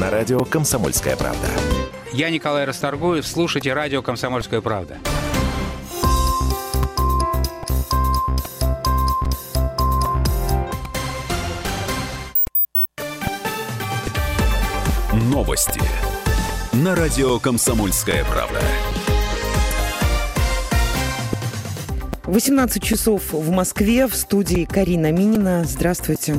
на радио «Комсомольская правда». Я Николай Расторгуев. Слушайте радио «Комсомольская правда». Новости на радио «Комсомольская правда». 18 часов в Москве. В студии Карина Минина. Здравствуйте.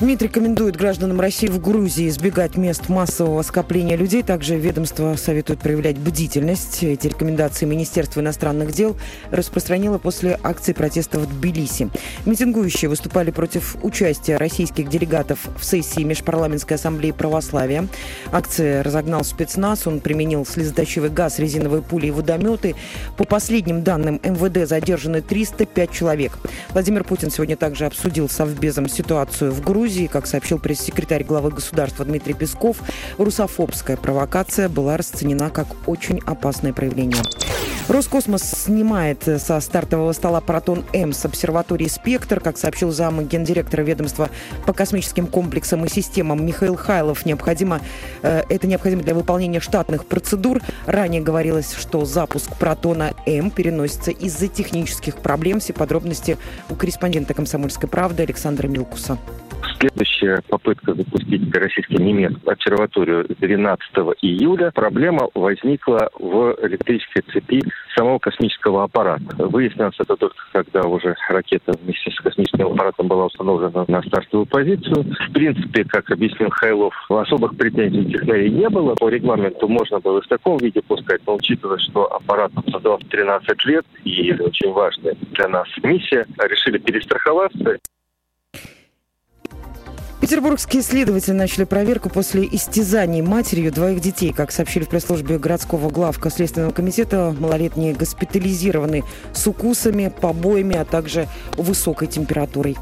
МИД рекомендует гражданам России в Грузии избегать мест массового скопления людей. Также ведомство советует проявлять бдительность. Эти рекомендации Министерство иностранных дел распространило после акции протеста в Тбилиси. Митингующие выступали против участия российских делегатов в сессии Межпарламентской ассамблеи православия. Акция разогнал спецназ. Он применил слезоточивый газ, резиновые пули и водометы. По последним данным МВД задержаны 305 человек. Владимир Путин сегодня также обсудил Совбезом ситуацию в Грузии. Грузии, как сообщил пресс-секретарь главы государства Дмитрий Песков, русофобская провокация была расценена как очень опасное проявление. Роскосмос снимает со стартового стола «Протон-М» с обсерватории «Спектр». Как сообщил зам гендиректора ведомства по космическим комплексам и системам Михаил Хайлов, необходимо, э, это необходимо для выполнения штатных процедур. Ранее говорилось, что запуск «Протона-М» переносится из-за технических проблем. Все подробности у корреспондента «Комсомольской правды» Александра Милкуса. Следующая попытка запустить российско-немецкую обсерваторию 12 июля. Проблема возникла в электрической цепи самого космического аппарата. Выяснилось это только когда уже ракета вместе с космическим аппаратом была установлена на стартовую позицию. В принципе, как объяснил Хайлов, особых претензий технарей не было. По регламенту можно было в таком виде пускать, но учитывая, что аппарат создавался 13 лет и очень важная для нас миссия, решили перестраховаться. Петербургские следователи начали проверку после истязаний матерью двоих детей. Как сообщили в пресс-службе городского главка Следственного комитета, малолетние госпитализированы с укусами, побоями, а также высокой температурой.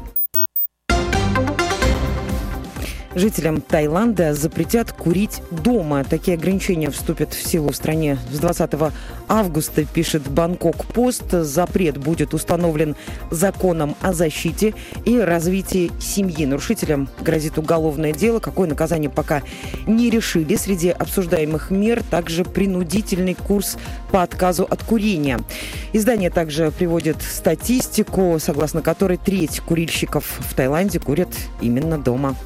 Жителям Таиланда запретят курить дома. Такие ограничения вступят в силу в стране с 20 августа, пишет Бангкок Пост. Запрет будет установлен законом о защите и развитии семьи. Нарушителям грозит уголовное дело. Какое наказание пока не решили. Среди обсуждаемых мер также принудительный курс по отказу от курения. Издание также приводит статистику, согласно которой треть курильщиков в Таиланде курят именно дома.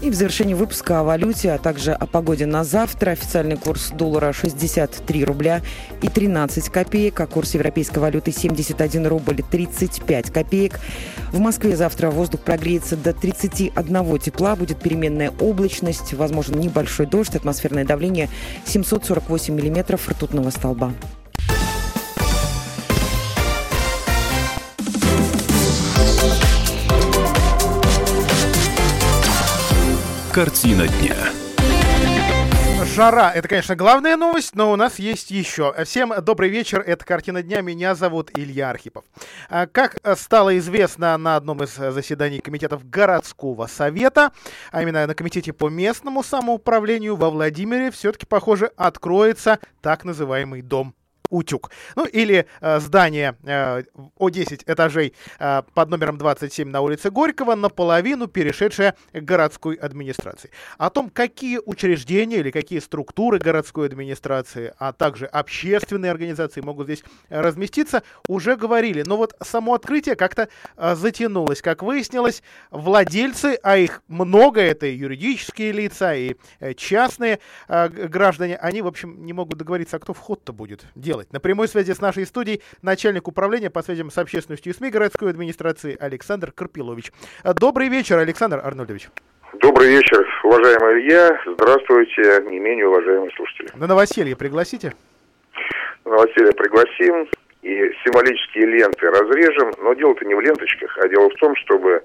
И в завершении выпуска о валюте, а также о погоде на завтра. Официальный курс доллара 63 рубля и 13 копеек, а курс европейской валюты 71 рубль и 35 копеек. В Москве завтра воздух прогреется до 31 тепла, будет переменная облачность, возможен небольшой дождь, атмосферное давление 748 миллиметров ртутного столба. Картина дня. Жара – это, конечно, главная новость, но у нас есть еще. Всем добрый вечер, это «Картина дня», меня зовут Илья Архипов. А, как стало известно на одном из заседаний комитетов городского совета, а именно на комитете по местному самоуправлению во Владимире, все-таки, похоже, откроется так называемый дом утюг. Ну или э, здание э, о 10 этажей э, под номером 27 на улице Горького, наполовину перешедшее к городской администрации. О том, какие учреждения или какие структуры городской администрации, а также общественные организации могут здесь разместиться, уже говорили. Но вот само открытие как-то э, затянулось. Как выяснилось, владельцы, а их много, это и юридические лица, и э, частные э, граждане, они, в общем, не могут договориться, а кто вход-то будет делать делать. На прямой связи с нашей студией начальник управления по связям с общественностью и СМИ городской администрации Александр Карпилович. Добрый вечер, Александр Арнольдович. Добрый вечер, уважаемый Илья. Здравствуйте, не менее уважаемые слушатели. На новоселье пригласите? На новоселье пригласим и символические ленты разрежем, но дело-то не в ленточках, а дело в том, чтобы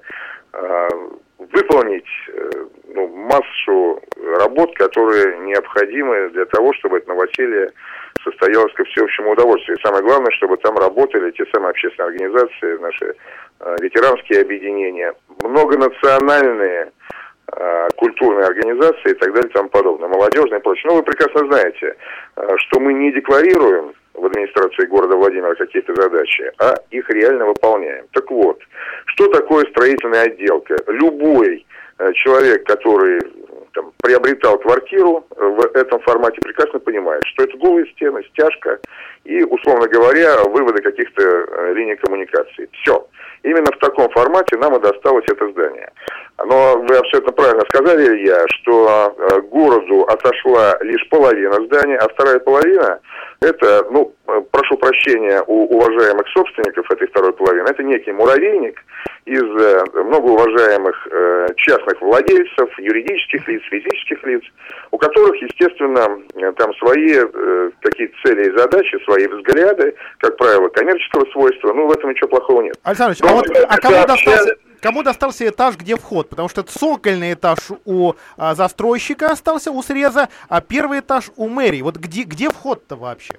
э, выполнить э, ну, массу работ, которые необходимы для того, чтобы это новоселье состоялось ко всеобщему удовольствию. И самое главное, чтобы там работали те самые общественные организации, наши э, ветеранские объединения, многонациональные э, культурные организации и так далее и тому подобное, молодежные и прочее. Но вы прекрасно знаете, э, что мы не декларируем в администрации города Владимира какие-то задачи, а их реально выполняем. Так вот, что такое строительная отделка? Любой человек, который там, приобретал квартиру в этом формате, прекрасно понимает, что это голые стены, стяжка и, условно говоря, выводы каких-то э, линий коммуникации. Все. Именно в таком формате нам и досталось это здание. Но вы абсолютно правильно сказали, Илья, что э, городу отошла лишь половина здания, а вторая половина это, ну, э, прошу прощения у уважаемых собственников этой второй половины, это некий муравейник из э, многоуважаемых э, частных владельцев, юридических лиц, физических лиц, у которых, естественно, там свои э, какие-то цели и задачи, свои взгляды, как правило, коммерческого свойства, ну, в этом ничего плохого нет. Александр а, вот, а кому достался... Кому достался этаж, где вход? Потому что цокольный этаж у а, застройщика остался, у среза, а первый этаж у мэрии. Вот где, где вход-то вообще?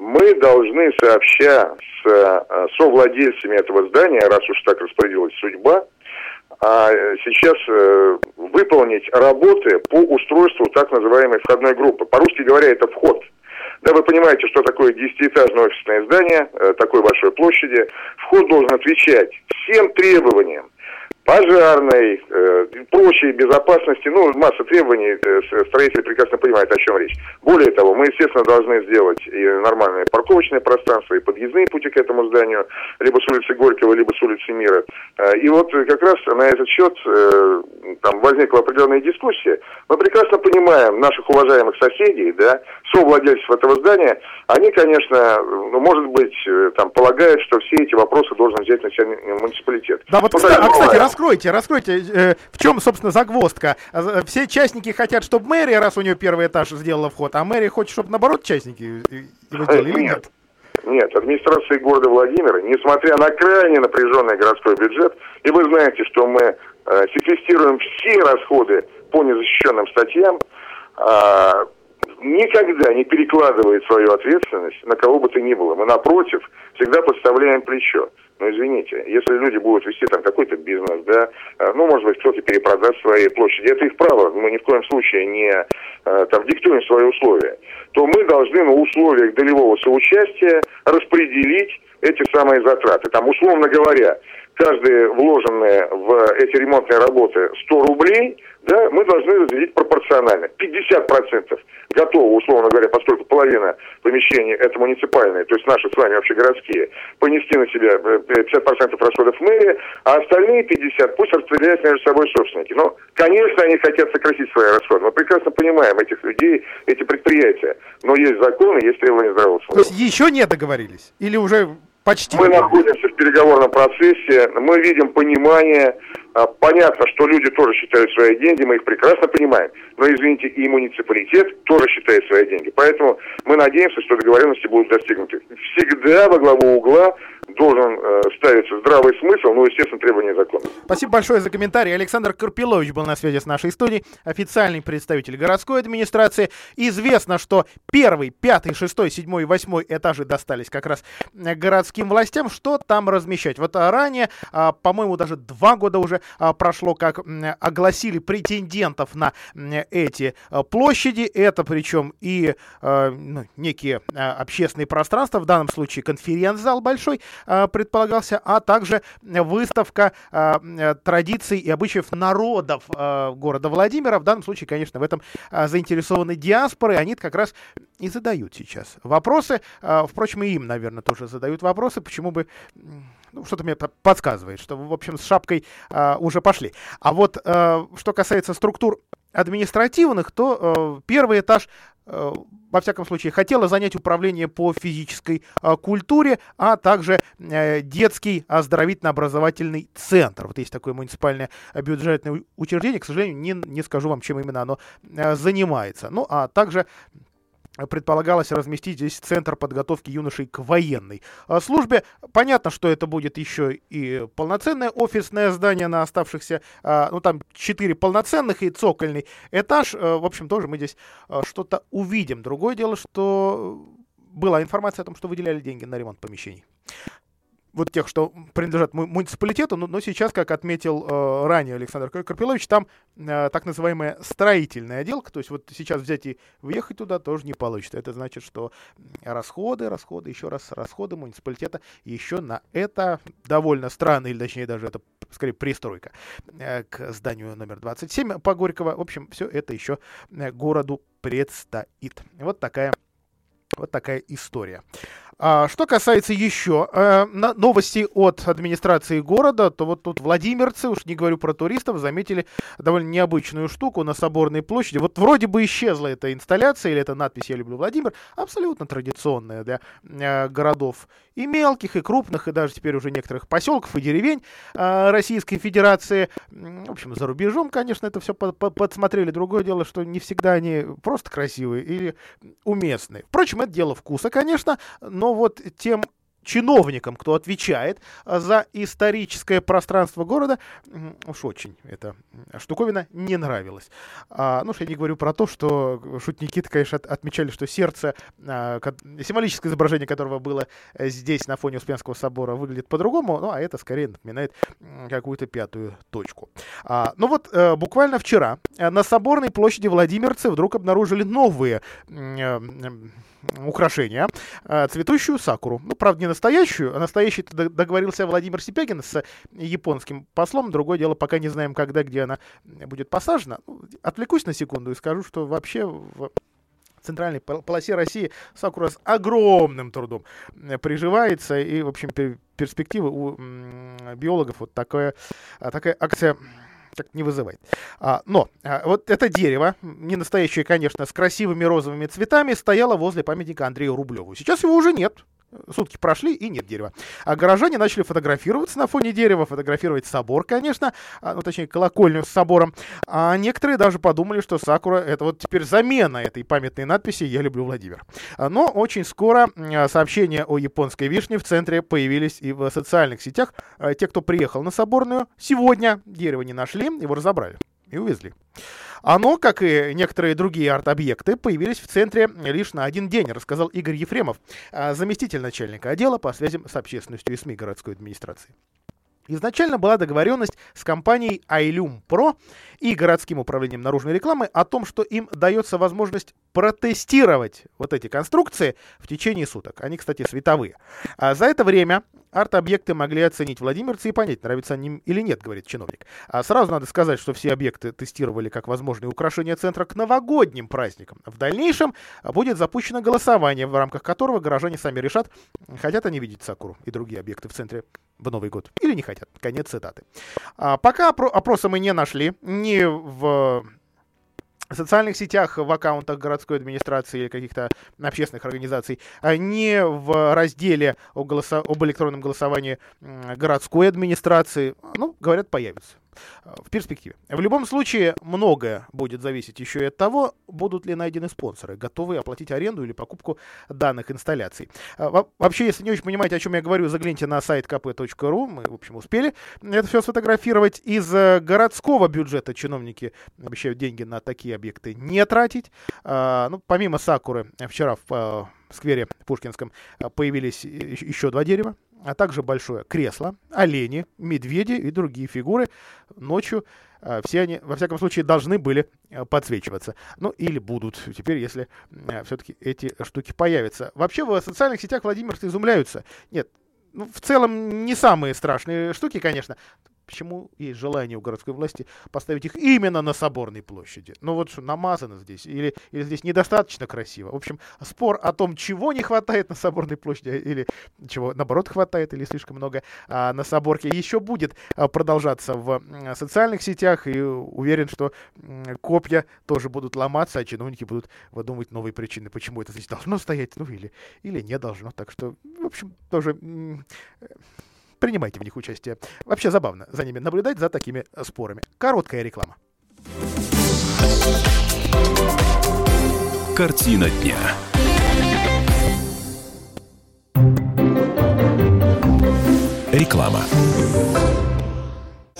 Мы должны, сообща с а, совладельцами этого здания, раз уж так распорядилась судьба, а сейчас э, выполнить работы по устройству так называемой входной группы. По-русски говоря, это вход. Да, вы понимаете, что такое десятиэтажное офисное здание э, такой большой площади. Вход должен отвечать всем требованиям пожарной, э, прочей безопасности, ну, масса требований, э, строители прекрасно понимают, о чем речь. Более того, мы, естественно, должны сделать и нормальное парковочное пространство, и подъездные пути к этому зданию, либо с улицы Горького, либо с улицы Мира. Э, и вот как раз на этот счет э, там возникла определенная дискуссия. Мы прекрасно понимаем наших уважаемых соседей, да, совладельцев этого здания, они, конечно, ну, может быть, э, там, полагают, что все эти вопросы должен взять на себя муниципалитет. Да, вот, ну, кстати, а, кстати, раскройте, раскройте, э, в чем, собственно, загвоздка. А, все частники хотят, чтобы мэрия, раз у нее первый этаж сделала вход, а мэрия хочет, чтобы, наоборот, частники его сделали, или нет? Нет, администрация города Владимира, несмотря на крайне напряженный городской бюджет, и вы знаете, что мы э, секвестируем все расходы по незащищенным статьям, э, никогда не перекладывает свою ответственность на кого бы то ни было. Мы, напротив, всегда подставляем плечо. Но извините, если люди будут вести там какой-то бизнес, да, э, ну, может быть, кто-то перепродаст свои площади, это их право, мы ни в коем случае не э, там диктуем свои условия, то мы должны на условиях долевого соучастия распределить эти самые затраты. Там, условно говоря, каждые вложенные в эти ремонтные работы 100 рублей, да, мы должны разделить пропорционально. 50% готово, условно говоря, поскольку половина помещений это муниципальные, то есть наши с вами общегородские, понести на себя 50% э, расходов мэрии, а остальные 50% пусть распределяют между собой собственники. Но, конечно, они хотят сократить свои расходы. Мы прекрасно понимаем этих людей, эти предприятия. Но есть законы, есть требования здравого смысла. Еще не договорились? Или уже Почти. Мы находимся в переговорном процессе, мы видим понимание. А, понятно, что люди тоже считают свои деньги, мы их прекрасно понимаем. Но, извините, и муниципалитет тоже считает свои деньги. Поэтому мы надеемся, что договоренности будут достигнуты. Всегда во главу угла должен э, ставиться здравый смысл, ну, естественно, требования закона. Спасибо большое за комментарий. Александр Карпилович был на связи с нашей студией, официальный представитель городской администрации. Известно, что первый, пятый, шестой, седьмой и восьмой этажи достались как раз э, городским властям. Что там размещать? Вот ранее, а, по-моему, даже два года уже а, прошло, как огласили претендентов на эти площади. Это причем и ну, некие общественные пространства, в данном случае конференц-зал большой, предполагался, а также выставка традиций и обычаев народов города Владимира. В данном случае, конечно, в этом заинтересованы диаспоры. Они как раз и задают сейчас вопросы. Впрочем, и им, наверное, тоже задают вопросы, почему бы ну, что-то мне подсказывает, что, в общем, с шапкой э, уже пошли. А вот э, что касается структур административных, то э, первый этаж Э, во всяком случае, хотела занять управление по физической э, культуре, а также э, детский оздоровительно-образовательный центр. Вот есть такое муниципальное бюджетное учреждение, к сожалению, не, не скажу вам, чем именно оно занимается. Ну, а также предполагалось разместить здесь центр подготовки юношей к военной а, службе. Понятно, что это будет еще и полноценное офисное здание на оставшихся, а, ну там четыре полноценных и цокольный этаж. А, в общем, тоже мы здесь что-то увидим. Другое дело, что была информация о том, что выделяли деньги на ремонт помещений. Вот тех, что принадлежат муниципалитету, но, но сейчас, как отметил э, ранее Александр Карпилович, там э, так называемая строительная отделка, то есть вот сейчас взять и въехать туда тоже не получится. Это значит, что расходы, расходы, еще раз расходы муниципалитета еще на это довольно странно, или точнее даже это скорее пристройка э, к зданию номер 27 по Горького. В общем, все это еще э, городу предстоит. Вот такая вот такая история. А, что касается еще э, новостей от администрации города, то вот тут владимирцы, уж не говорю про туристов, заметили довольно необычную штуку на Соборной площади. Вот вроде бы исчезла эта инсталляция или эта надпись «Я люблю Владимир», абсолютно традиционная для э, городов и мелких, и крупных, и даже теперь уже некоторых поселков и деревень э, Российской Федерации. В общем, за рубежом, конечно, это все подсмотрели. Другое дело, что не всегда они просто красивые или уместные. Впрочем, это дело вкуса, конечно, но вот тем чиновникам, кто отвечает а, за историческое пространство города, уж очень эта штуковина не нравилась. А, ну, что я не говорю про то, что шутники конечно, отмечали, что сердце, а, символическое изображение которого было э, здесь на фоне Успенского собора, выглядит по-другому, ну, а это скорее напоминает какую-то пятую точку. А, ну вот, а, буквально вчера э, на Соборной площади Владимирцы вдруг обнаружили новые украшения, а, цветущую сакуру. Ну, правда, не настоящую, а настоящий договорился Владимир Сипягин с японским послом. Другое дело, пока не знаем, когда, где она будет посажена. Ну, отвлекусь на секунду и скажу, что вообще в центральной полосе России сакура с огромным трудом приживается. И, в общем, перспективы у биологов вот такая, такая акция так не вызывает. А, но а, вот это дерево, не настоящее, конечно, с красивыми розовыми цветами, стояло возле памятника Андрею Рублеву. Сейчас его уже нет. Сутки прошли, и нет дерева. А горожане начали фотографироваться на фоне дерева, фотографировать собор, конечно, а, ну, точнее, колокольню с собором. А некоторые даже подумали, что Сакура — это вот теперь замена этой памятной надписи «Я люблю Владимир». А, но очень скоро а, сообщения о японской вишне в центре появились и в социальных сетях. Те, кто приехал на Соборную, сегодня дерево не нашли, его разобрали и увезли. Оно, как и некоторые другие арт-объекты, появились в центре лишь на один день, рассказал Игорь Ефремов, а, заместитель начальника отдела по связям с общественностью и СМИ городской администрации. Изначально была договоренность с компанией Ailum Pro и городским управлением наружной рекламы о том, что им дается возможность протестировать вот эти конструкции в течение суток. Они, кстати, световые. А за это время арт-объекты могли оценить владимирцы и понять, нравится они им или нет, говорит чиновник. А сразу надо сказать, что все объекты тестировали как возможные украшения центра к новогодним праздникам. В дальнейшем будет запущено голосование, в рамках которого горожане сами решат, хотят они видеть Сакуру и другие объекты в центре в Новый год или не хотят. Конец цитаты. А пока опроса мы не нашли, ни в в социальных сетях, в аккаунтах городской администрации или каких-то общественных организаций, а не в разделе о голосо- об электронном голосовании городской администрации, ну, говорят, появится в перспективе. В любом случае, многое будет зависеть еще и от того, будут ли найдены спонсоры, готовые оплатить аренду или покупку данных инсталляций. А, вообще, если не очень понимаете, о чем я говорю, загляните на сайт kp.ru. Мы, в общем, успели это все сфотографировать. Из э, городского бюджета чиновники обещают деньги на такие объекты не тратить. А, ну, помимо Сакуры, вчера в э, сквере Пушкинском появились еще два дерева а также большое кресло, олени, медведи и другие фигуры ночью. А, все они, во всяком случае, должны были э, подсвечиваться. Ну, или будут теперь, если э, все-таки эти штуки появятся. Вообще, в социальных сетях Владимир изумляются. Нет, ну, в целом не самые страшные штуки, конечно. Почему есть желание у городской власти поставить их именно на Соборной площади? Ну вот что, намазано здесь, или, или здесь недостаточно красиво. В общем, спор о том, чего не хватает на Соборной площади, или чего, наоборот, хватает, или слишком много а, на Соборке, еще будет а, продолжаться в а, социальных сетях, и уверен, что а, копья тоже будут ломаться, а чиновники будут выдумывать новые причины, почему это здесь должно стоять, ну или, или не должно. Так что, в общем, тоже принимайте в них участие. Вообще забавно за ними наблюдать, за такими спорами. Короткая реклама. Картина дня. Реклама.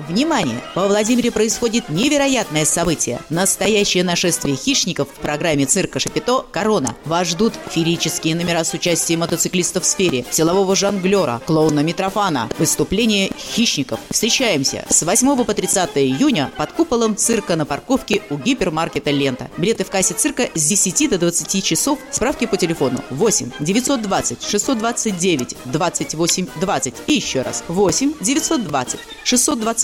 Внимание! Во Владимире происходит невероятное событие. Настоящее нашествие хищников в программе цирка Шапито «Корона». Вас ждут феерические номера с участием мотоциклистов в сфере, силового жонглера, клоуна Митрофана, выступление хищников. Встречаемся с 8 по 30 июня под куполом цирка на парковке у гипермаркета «Лента». Билеты в кассе цирка с 10 до 20 часов. Справки по телефону 8 920 629 28 20. И еще раз 8 920 629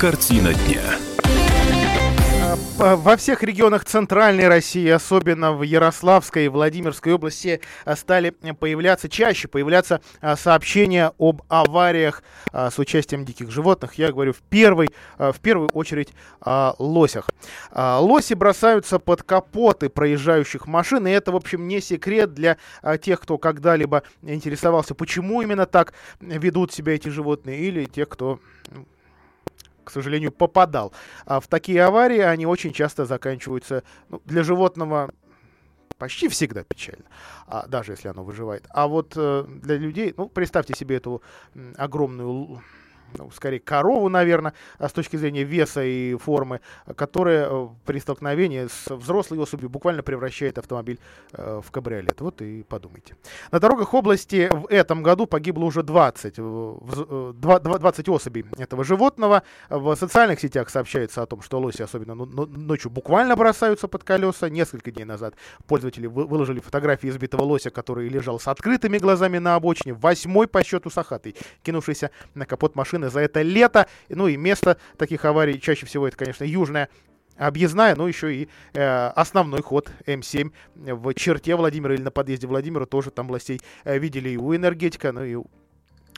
Картина дня. Во всех регионах Центральной России, особенно в Ярославской и Владимирской области, э, стали появляться, чаще появляться э, сообщения об авариях с участием диких животных. Я говорю в, первой, в первую очередь о лосях. Лоси бросаются под капоты проезжающих машин, и это, в общем, не секрет для тех, кто когда-либо интересовался, почему именно так ведут себя эти животные, или тех, кто к сожалению, попадал а в такие аварии. Они очень часто заканчиваются ну, для животного почти всегда печально, а, даже если оно выживает. А вот э, для людей, ну, представьте себе эту огромную ну, скорее корову, наверное, а с точки зрения веса и формы, которая э, при столкновении с взрослой особью буквально превращает автомобиль э, в кабриолет. Вот и подумайте. На дорогах области в этом году погибло уже 20, 20 э, особей этого животного. В социальных сетях сообщается о том, что лоси, особенно ночью, буквально бросаются под колеса. Несколько дней назад пользователи выложили фотографии избитого лося, который лежал с открытыми глазами на обочине, восьмой по счету сахатый, кинувшийся на капот машины машины за это лето. Ну и место таких аварий чаще всего это, конечно, южная объездная, но еще и э, основной ход М7 в черте Владимира или на подъезде Владимира тоже там властей э, видели и у энергетика, ну и у,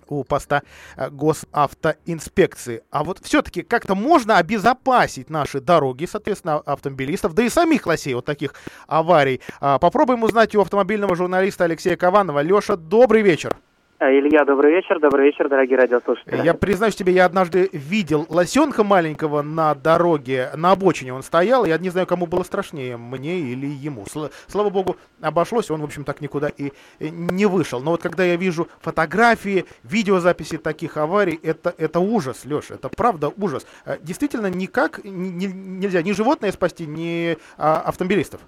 у поста э, госавтоинспекции. А вот все-таки как-то можно обезопасить наши дороги, соответственно, автомобилистов, да и самих лосей от таких аварий. А, попробуем узнать у автомобильного журналиста Алексея Кованова. Леша, добрый вечер. А, Илья, добрый вечер, добрый вечер, дорогие радиослушатели. Я признаюсь тебе, я однажды видел лосенка маленького на дороге, на обочине он стоял, я не знаю, кому было страшнее, мне или ему. Слава богу, обошлось, он, в общем, так никуда и не вышел. Но вот когда я вижу фотографии, видеозаписи таких аварий, это, это ужас, Леша, это правда ужас. А, действительно, никак нельзя ни животное спасти, ни а, автомобилистов.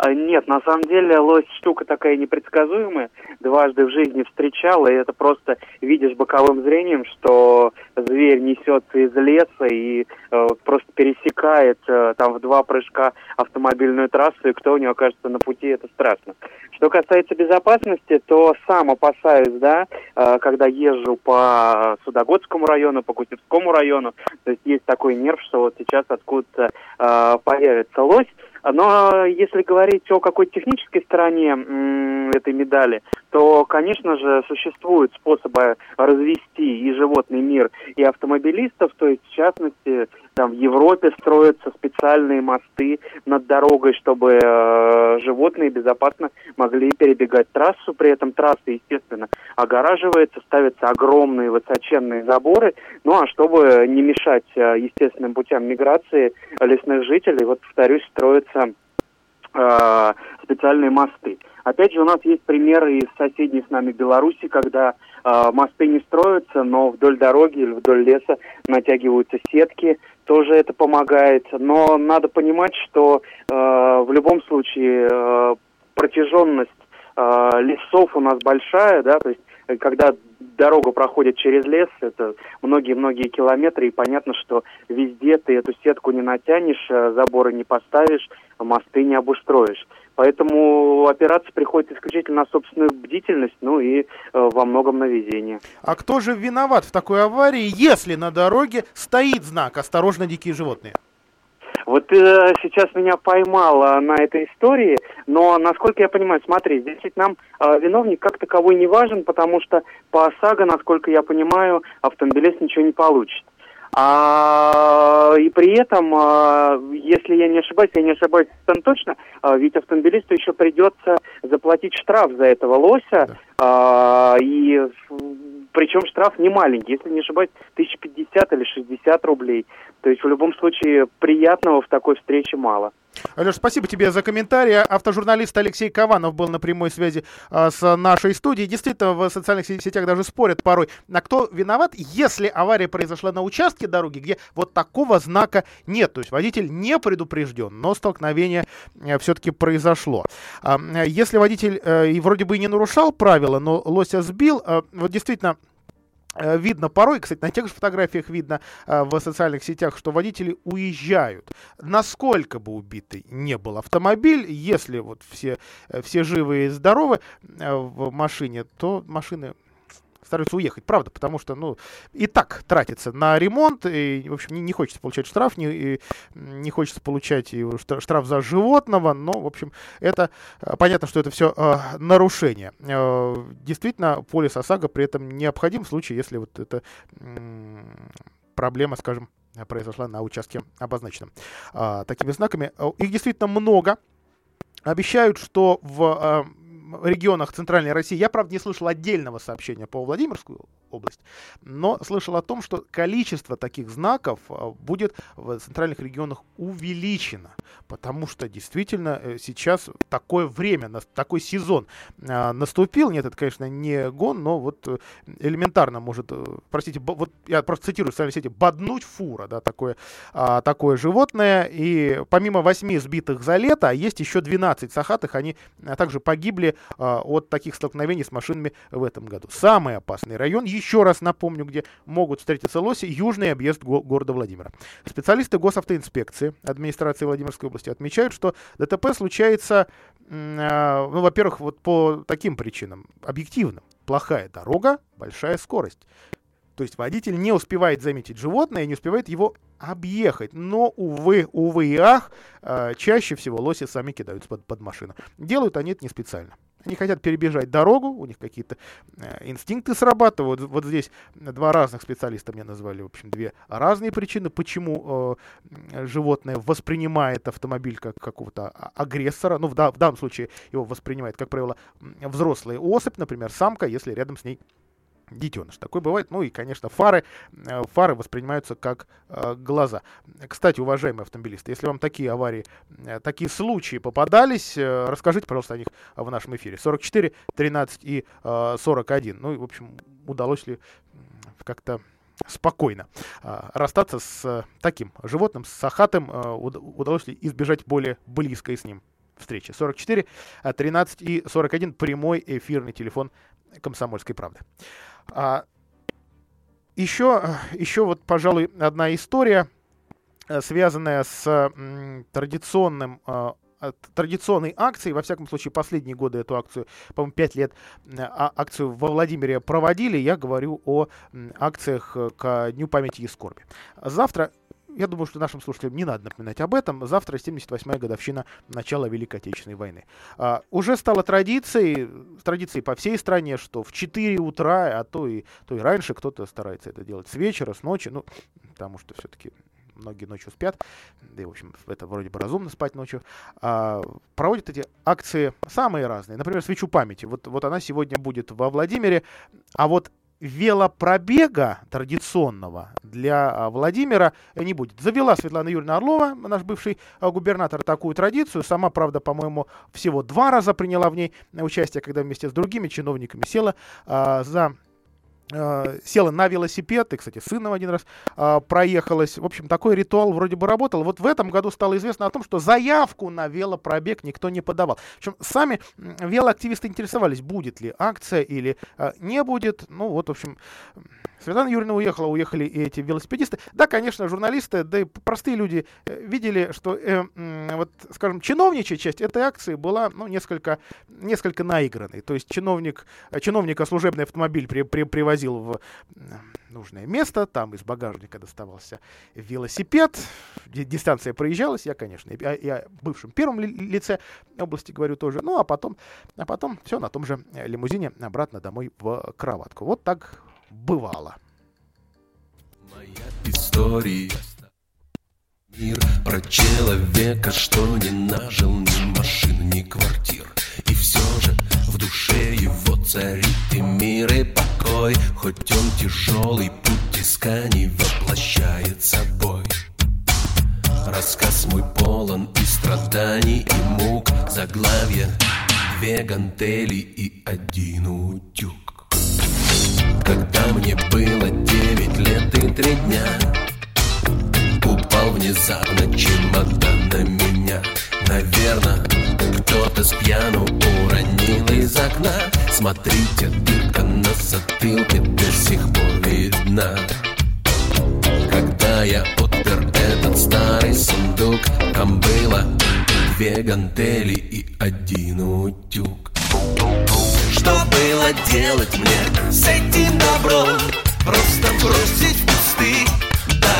А, нет, на самом деле лось штука такая непредсказуемая. Дважды в жизни встречал, и это просто видишь боковым зрением, что зверь несется из леса и э, просто пересекает э, там в два прыжка автомобильную трассу, и кто у него окажется на пути, это страшно. Что касается безопасности, то сам опасаюсь, да, э, когда езжу по Судогодскому району, по Кутевскому району, то есть есть такой нерв, что вот сейчас откуда-то э, появится лось, но если говорить о какой технической стороне этой медали, то, конечно же, существуют способы развести и животный мир, и автомобилистов, то есть, в частности, там в Европе строятся специальные мосты над дорогой, чтобы э, животные безопасно могли перебегать трассу. При этом трасса, естественно, огораживается, ставятся огромные высоченные заборы. Ну а чтобы не мешать э, естественным путям миграции лесных жителей, вот, повторюсь, строятся э, специальные мосты. Опять же, у нас есть примеры из соседней с нами Беларуси, когда мосты не строятся, но вдоль дороги или вдоль леса натягиваются сетки, тоже это помогает. Но надо понимать, что э, в любом случае э, протяженность лесов у нас большая, да, то есть когда дорога проходит через лес, это многие-многие километры, и понятно, что везде ты эту сетку не натянешь, заборы не поставишь, мосты не обустроишь. Поэтому опираться приходится исключительно на собственную бдительность, ну и э, во многом на везение. А кто же виноват в такой аварии, если на дороге стоит знак «Осторожно, дикие животные»? Вот э, сейчас меня поймало на этой истории, но насколько я понимаю, смотри, здесь ведь нам э, виновник как таковой не важен, потому что по ОСАГО, насколько я понимаю, автомобилист ничего не получит. А, и при этом, а, если я не ошибаюсь, я не ошибаюсь там точно, а, ведь автомобилисту еще придется заплатить штраф за этого лося, да. а, и причем штраф не маленький, если не ошибаюсь, 1050 или 60 рублей. То есть в любом случае приятного в такой встрече мало. Алеш, спасибо тебе за комментарий. Автожурналист Алексей Кованов был на прямой связи а, с нашей студией. Действительно, в социальных сетях даже спорят порой, на кто виноват, если авария произошла на участке дороги, где вот такого знака нет. То есть водитель не предупрежден, но столкновение э, все-таки произошло. А, если водитель э, и вроде бы и не нарушал правила, но лося сбил, э, вот действительно Э, видно порой, кстати, на тех же фотографиях видно э, в социальных сетях, что водители уезжают. Насколько бы убитый не был автомобиль, если вот все, э, все живы и здоровы в машине, то машины стараются уехать, правда, потому что, ну, и так тратится на ремонт, и, в общем, не, не хочется получать штраф, не, и, не хочется получать штраф за животного, но, в общем, это, э, понятно, что это все э, нарушение. Э, действительно, полис ОСАГО при этом необходим в случае, если вот эта э, проблема, скажем, произошла на участке обозначенном э, такими знаками. Э, их действительно много. Обещают, что в э, регионах Центральной России. Я, правда, не слышал отдельного сообщения по Владимирскую область, но слышал о том, что количество таких знаков а, будет в центральных регионах увеличено, потому что действительно э, сейчас такое время, такой сезон а, наступил. Нет, это, конечно, не гон, но вот э, элементарно может, э, простите, вот я просто цитирую социальные сети, боднуть фура, да, такое, а, такое животное. И помимо 8 сбитых за лето, есть еще 12 сахатых, они также погибли от таких столкновений с машинами в этом году. Самый опасный район еще раз напомню, где могут встретиться лоси, южный объезд го- города Владимира. Специалисты госавтоинспекции администрации Владимирской области отмечают, что ДТП случается, э, ну, во-первых, вот по таким причинам, объективным. Плохая дорога, большая скорость. То есть водитель не успевает заметить животное не успевает его объехать. Но, увы, увы и ах, э, чаще всего лоси сами кидаются под, под машину. Делают они это не специально. Они хотят перебежать дорогу, у них какие-то э, инстинкты срабатывают. Вот здесь два разных специалиста мне назвали, в общем, две разные причины, почему э, животное воспринимает автомобиль как какого-то агрессора. Ну, в, да, в данном случае его воспринимает, как правило, взрослая особь, например, самка, если рядом с ней детеныш. Такой бывает. Ну и, конечно, фары, э, фары воспринимаются как э, глаза. Кстати, уважаемые автомобилисты, если вам такие аварии, э, такие случаи попадались, расскажите, пожалуйста, о них в нашем эфире. 44, 13 и э, 41. Ну и, в общем, удалось ли как-то спокойно расстаться с таким животным, с сахатым, удалось ли избежать более близкой с ним встречи. 44, 13 и 41 прямой эфирный телефон комсомольской правды. А, еще, еще вот, пожалуй, одна история, э, связанная с традиционным а, традиционной акцией, во всяком случае, последние годы эту акцию, по-моему, 5 лет а, акцию во Владимире проводили, я говорю о акциях э, к Дню памяти и скорби. Завтра я думаю, что нашим слушателям не надо напоминать об этом. Завтра 78-я годовщина начала Великой Отечественной войны. А, уже стало традицией, традицией по всей стране, что в 4 утра, а то и, то и раньше кто-то старается это делать с вечера, с ночи, ну, потому что все-таки многие ночью спят, да и, в общем, это вроде бы разумно спать ночью, а, проводят эти акции самые разные. Например, свечу памяти. Вот, вот она сегодня будет во Владимире, а вот велопробега традиционного для а, Владимира не будет. Завела Светлана Юрьевна Орлова, наш бывший а, губернатор, такую традицию. Сама, правда, по-моему, всего два раза приняла в ней участие, когда вместе с другими чиновниками села а, за села на велосипед, и, кстати, сыном один раз э, проехалась. В общем, такой ритуал вроде бы работал. Вот в этом году стало известно о том, что заявку на велопробег никто не подавал. В общем, сами велоактивисты интересовались, будет ли акция или э, не будет. Ну вот, в общем, Светлана Юрьевна уехала, уехали и эти велосипедисты. Да, конечно, журналисты, да и простые люди э, видели, что, э, э, вот, скажем, чиновничья часть этой акции была, ну, несколько, несколько наигранной. То есть чиновник, чиновника служебный автомобиль при, при, привозил в нужное место, там из багажника доставался велосипед, дистанция проезжалась, я, конечно, я, я бывшем первом лице области говорю тоже, ну, а потом, а потом все на том же лимузине обратно домой в кроватку. Вот так бывало. Моя история. Мир про человека, что не нажил ни машин, ни квартир. И все же в душе его царит и мир, и покой. Хоть он тяжелый, путь исканий воплощает собой. Рассказ мой полон и страданий, и мук Заглавие две гантели и один утюг. Когда мне было девять лет и три дня Упал внезапно чемодан на меня. Наверное, кто-то с пьяну уронил из окна. Смотрите, дырка на затылке до сих пор видна. Когда я отпер этот старый сундук Там было две гантели и один утюг. Что было делать мне с этим добром? Просто бросить в кусты,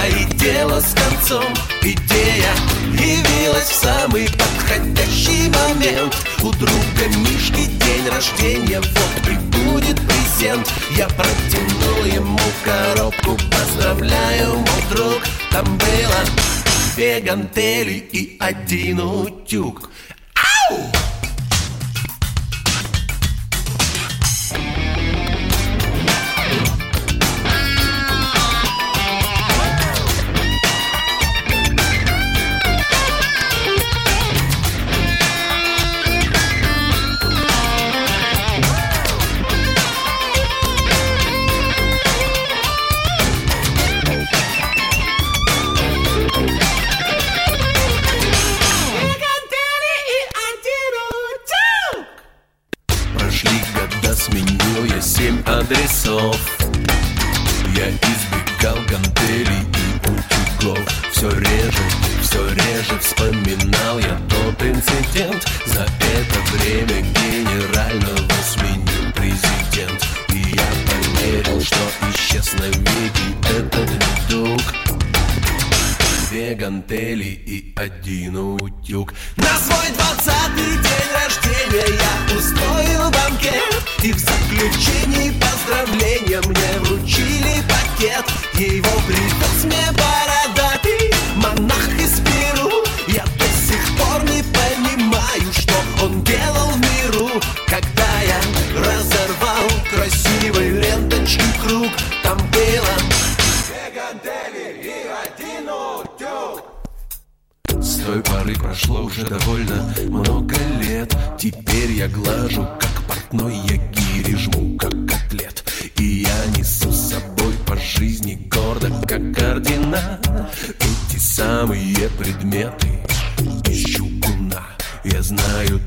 и дело с концом. Идея явилась в самый подходящий момент. У друга Мишки день рождения, вот прибудет презент. Я протянул ему коробку, поздравляю, мой друг. Там было две гантели и один утюг. Ау!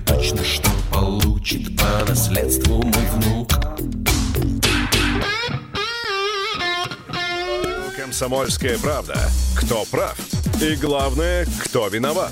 Точно, что получит по наследству мой внук Комсомольская правда. Кто прав? И главное, кто виноват?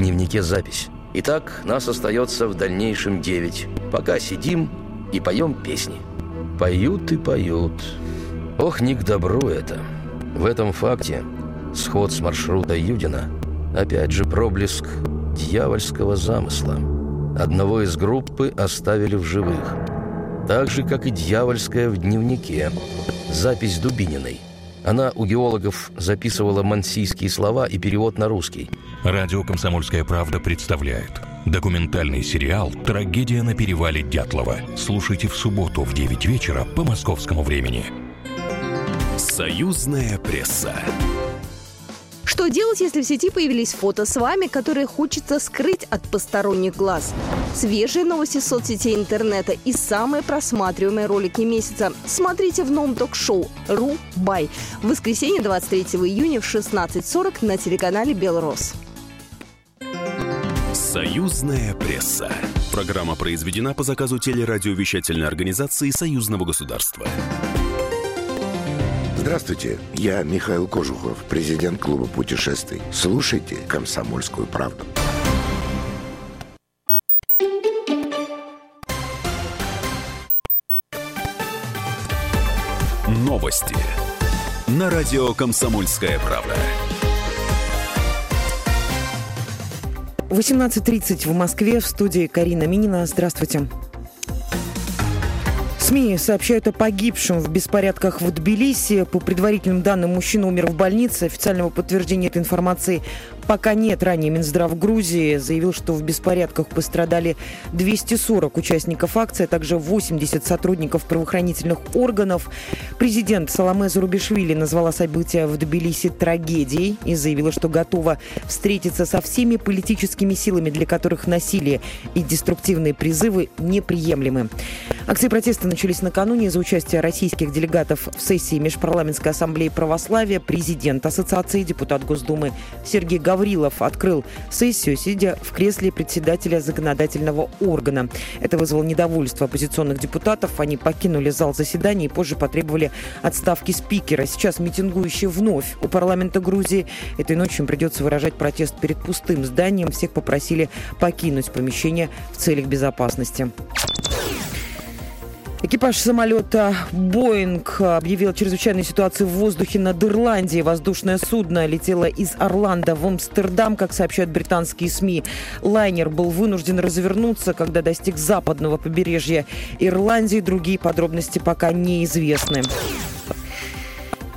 Дневнике запись. Итак, нас остается в дальнейшем девять. Пока сидим и поем песни. Поют и поют. Ох, не к добру это. В этом факте сход с маршрута Юдина опять же проблеск дьявольского замысла. Одного из группы оставили в живых. Так же, как и дьявольская в дневнике. Запись Дубининой. Она у геологов записывала мансийские слова и перевод на русский. Радио «Комсомольская правда» представляет документальный сериал «Трагедия на перевале Дятлова». Слушайте в субботу в 9 вечера по московскому времени. Союзная пресса. Что делать, если в сети появились фото с вами, которые хочется скрыть от посторонних глаз? Свежие новости соцсетей интернета и самые просматриваемые ролики месяца смотрите в новом ток-шоу «Ру Бай» в воскресенье 23 июня в 16.40 на телеканале «Белрос». Союзная пресса. Программа произведена по заказу телерадиовещательной организации Союзного государства. Здравствуйте, я Михаил Кожухов, президент клуба путешествий. Слушайте «Комсомольскую правду». Новости на радио «Комсомольская правда». 18.30 в Москве в студии Карина Минина. Здравствуйте. СМИ сообщают о погибшем в беспорядках в Тбилиси. По предварительным данным, мужчина умер в больнице. Официального подтверждения этой информации пока нет. Ранее Минздрав Грузии заявил, что в беспорядках пострадали 240 участников акции, а также 80 сотрудников правоохранительных органов. Президент Саламе Зарубишвили назвала события в Тбилиси трагедией и заявила, что готова встретиться со всеми политическими силами, для которых насилие и деструктивные призывы неприемлемы. Акции протеста начались накануне из-за участия российских делегатов в сессии Межпарламентской ассамблеи православия. Президент Ассоциации, депутат Госдумы Сергей Гаврилов Гаврилов открыл сессию, сидя в кресле председателя законодательного органа. Это вызвало недовольство оппозиционных депутатов. Они покинули зал заседания и позже потребовали отставки спикера. Сейчас митингующие вновь у парламента Грузии. Этой ночью им придется выражать протест перед пустым зданием. Всех попросили покинуть помещение в целях безопасности. Экипаж самолета «Боинг» объявил чрезвычайную ситуацию в воздухе над Ирландией. Воздушное судно летело из Орландо в Амстердам, как сообщают британские СМИ. Лайнер был вынужден развернуться, когда достиг западного побережья Ирландии. Другие подробности пока неизвестны.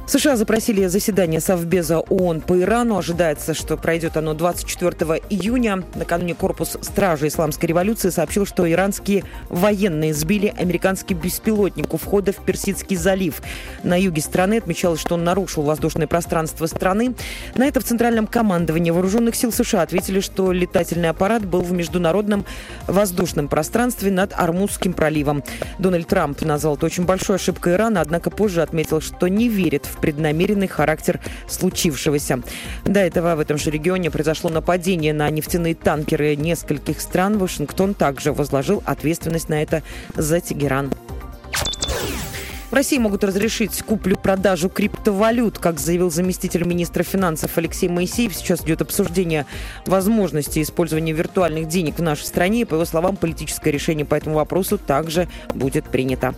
США запросили заседание Совбеза ООН по Ирану. Ожидается, что пройдет оно 24 июня. Накануне корпус стражи исламской революции сообщил, что иранские военные сбили американский беспилотник у входа в Персидский залив. На юге страны отмечалось, что он нарушил воздушное пространство страны. На это в Центральном командовании вооруженных сил США ответили, что летательный аппарат был в международном воздушном пространстве над Армузским проливом. Дональд Трамп назвал это очень большой ошибкой Ирана, однако позже отметил, что не верит в преднамеренный характер случившегося. До этого в этом же регионе произошло нападение на нефтяные танкеры нескольких стран. Вашингтон также возложил ответственность на это за Тегеран. В России могут разрешить куплю-продажу криптовалют, как заявил заместитель министра финансов Алексей Моисеев. Сейчас идет обсуждение возможности использования виртуальных денег в нашей стране. По его словам, политическое решение по этому вопросу также будет принято.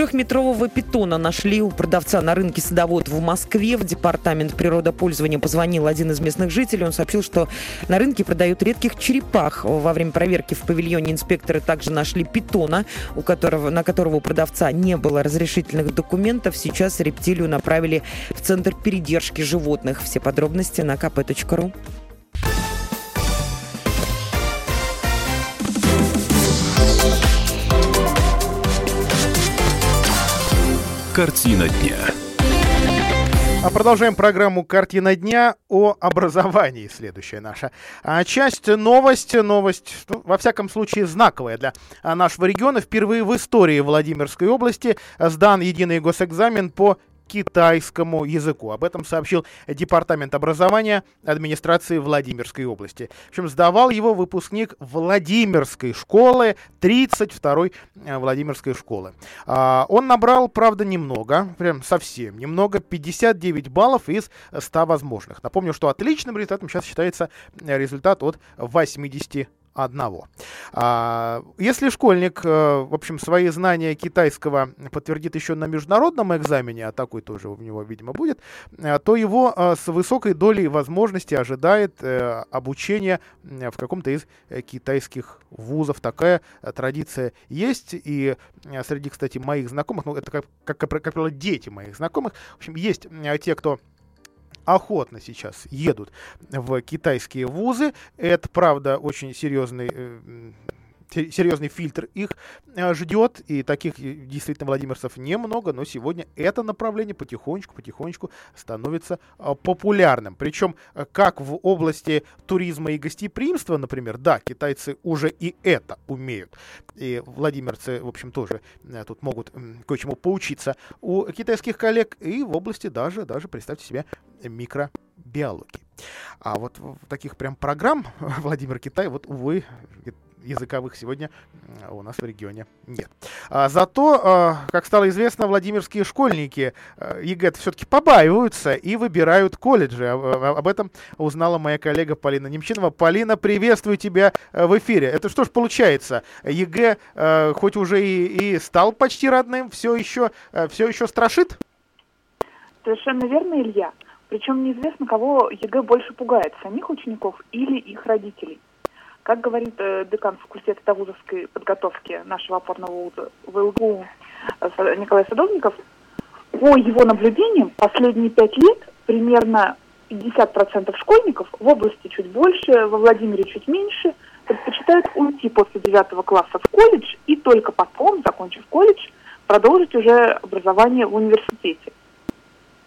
Трехметрового питона нашли у продавца на рынке садовод в Москве. В департамент природопользования позвонил один из местных жителей. Он сообщил, что на рынке продают редких черепах. Во время проверки в павильоне инспекторы также нашли питона, у которого, на которого у продавца не было разрешительных документов. Сейчас рептилию направили в Центр передержки животных. Все подробности на kp.ru. Картина дня. А продолжаем программу «Картина дня» о образовании. Следующая наша а, часть. Новость. Новость, ну, во всяком случае, знаковая для а, нашего региона. Впервые в истории Владимирской области сдан единый госэкзамен по китайскому языку. Об этом сообщил Департамент образования администрации Владимирской области. В общем, сдавал его выпускник Владимирской школы, 32-й э, Владимирской школы. А, он набрал, правда, немного, прям совсем немного, 59 баллов из 100 возможных. Напомню, что отличным результатом сейчас считается результат от 80 одного. А, если школьник, э, в общем, свои знания китайского подтвердит еще на международном экзамене, а такой тоже у него, видимо, будет, э, то его э, с высокой долей возможности ожидает обучение в каком-то из китайских вузов. Такая традиция есть. И среди, кстати, моих знакомых, ну, это как, как, как правило, дети моих знакомых, в общем, есть те, кто охотно сейчас едут в китайские вузы. Это, правда, очень серьезный э, серьезный фильтр их э, ждет, и таких э, действительно владимирцев немного, но сегодня это направление потихонечку-потихонечку становится э, популярным. Причем как в области туризма и гостеприимства, например, да, китайцы уже и это умеют, и владимирцы, в общем, тоже тут могут кое-чему поучиться у китайских коллег, и в области даже, даже, представьте себе, микробиологии. А вот таких прям программ Владимир Китай, вот, увы, языковых сегодня у нас в регионе нет. А, зато, а, как стало известно, владимирские школьники а, ЕГЭ все-таки побаиваются и выбирают колледжи. Об этом узнала моя коллега Полина Немчинова. Полина, приветствую тебя в эфире. Это что ж получается? ЕГЭ хоть уже и, и стал почти родным, все еще, все еще страшит? Совершенно верно, Илья. Причем неизвестно, кого ЕГЭ больше пугает, самих учеников или их родителей. Как говорит э, декан факультета довузовской подготовки нашего опорного вуза ВЛГУ э, Николай Садовников, по его наблюдениям, последние пять лет примерно 50% школьников в области чуть больше, во Владимире чуть меньше, предпочитают уйти после 9 класса в колледж и только потом, закончив колледж, продолжить уже образование в университете.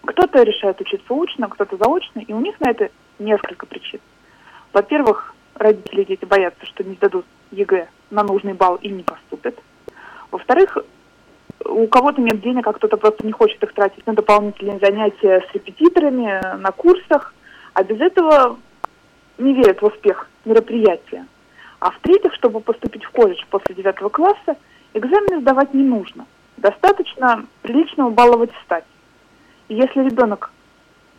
Кто-то решает учиться очно, кто-то заочно, и у них на это несколько причин. Во-первых, родители дети боятся, что не сдадут ЕГЭ на нужный балл и не поступят. Во-вторых, у кого-то нет денег, а кто-то просто не хочет их тратить на дополнительные занятия с репетиторами, на курсах, а без этого не верят в успех мероприятия. А в-третьих, чтобы поступить в колледж после девятого класса, экзамены сдавать не нужно. Достаточно приличного балловать стать. И если ребенок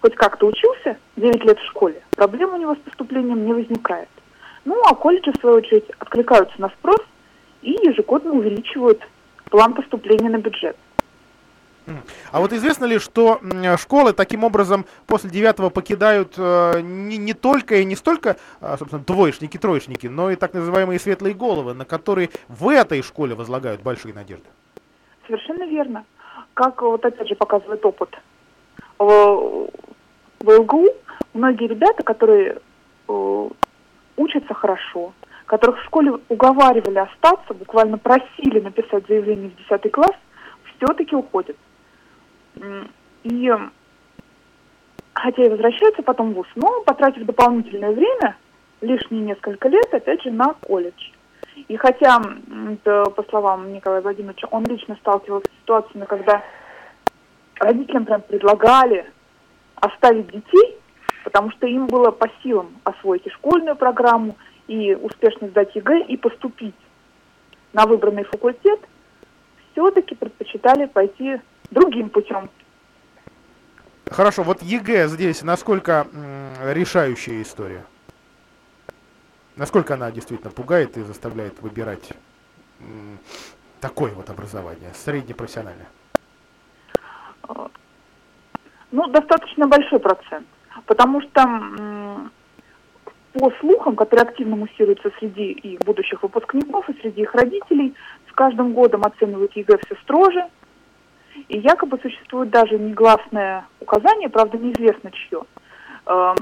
хоть как-то учился 9 лет в школе, проблем у него с поступлением не возникает. Ну, а колледжи, в свою очередь, откликаются на спрос и ежегодно увеличивают план поступления на бюджет. А вот известно ли, что школы таким образом после девятого покидают э, не, не только и не столько, э, собственно, двоечники, троечники, но и так называемые светлые головы, на которые в этой школе возлагают большие надежды? Совершенно верно. Как вот опять же показывает опыт в, в ЛГУ, многие ребята, которые э, учатся хорошо, которых в школе уговаривали остаться, буквально просили написать заявление в 10 класс, все-таки уходят. И хотя и возвращаются потом в ВУЗ, но потратив дополнительное время, лишние несколько лет, опять же, на колледж. И хотя, по словам Николая Владимировича, он лично сталкивался с ситуациями, когда родителям прям предлагали оставить детей потому что им было по силам освоить и школьную программу, и успешно сдать ЕГЭ, и поступить на выбранный факультет, все-таки предпочитали пойти другим путем. Хорошо, вот ЕГЭ здесь насколько решающая история? Насколько она действительно пугает и заставляет выбирать такое вот образование, среднепрофессиональное? Ну, достаточно большой процент. Потому что по слухам, которые активно муссируются среди и будущих выпускников, и среди их родителей, с каждым годом оценивают ЕГЭ все строже. И якобы существует даже негласное указание, правда неизвестно чье, э,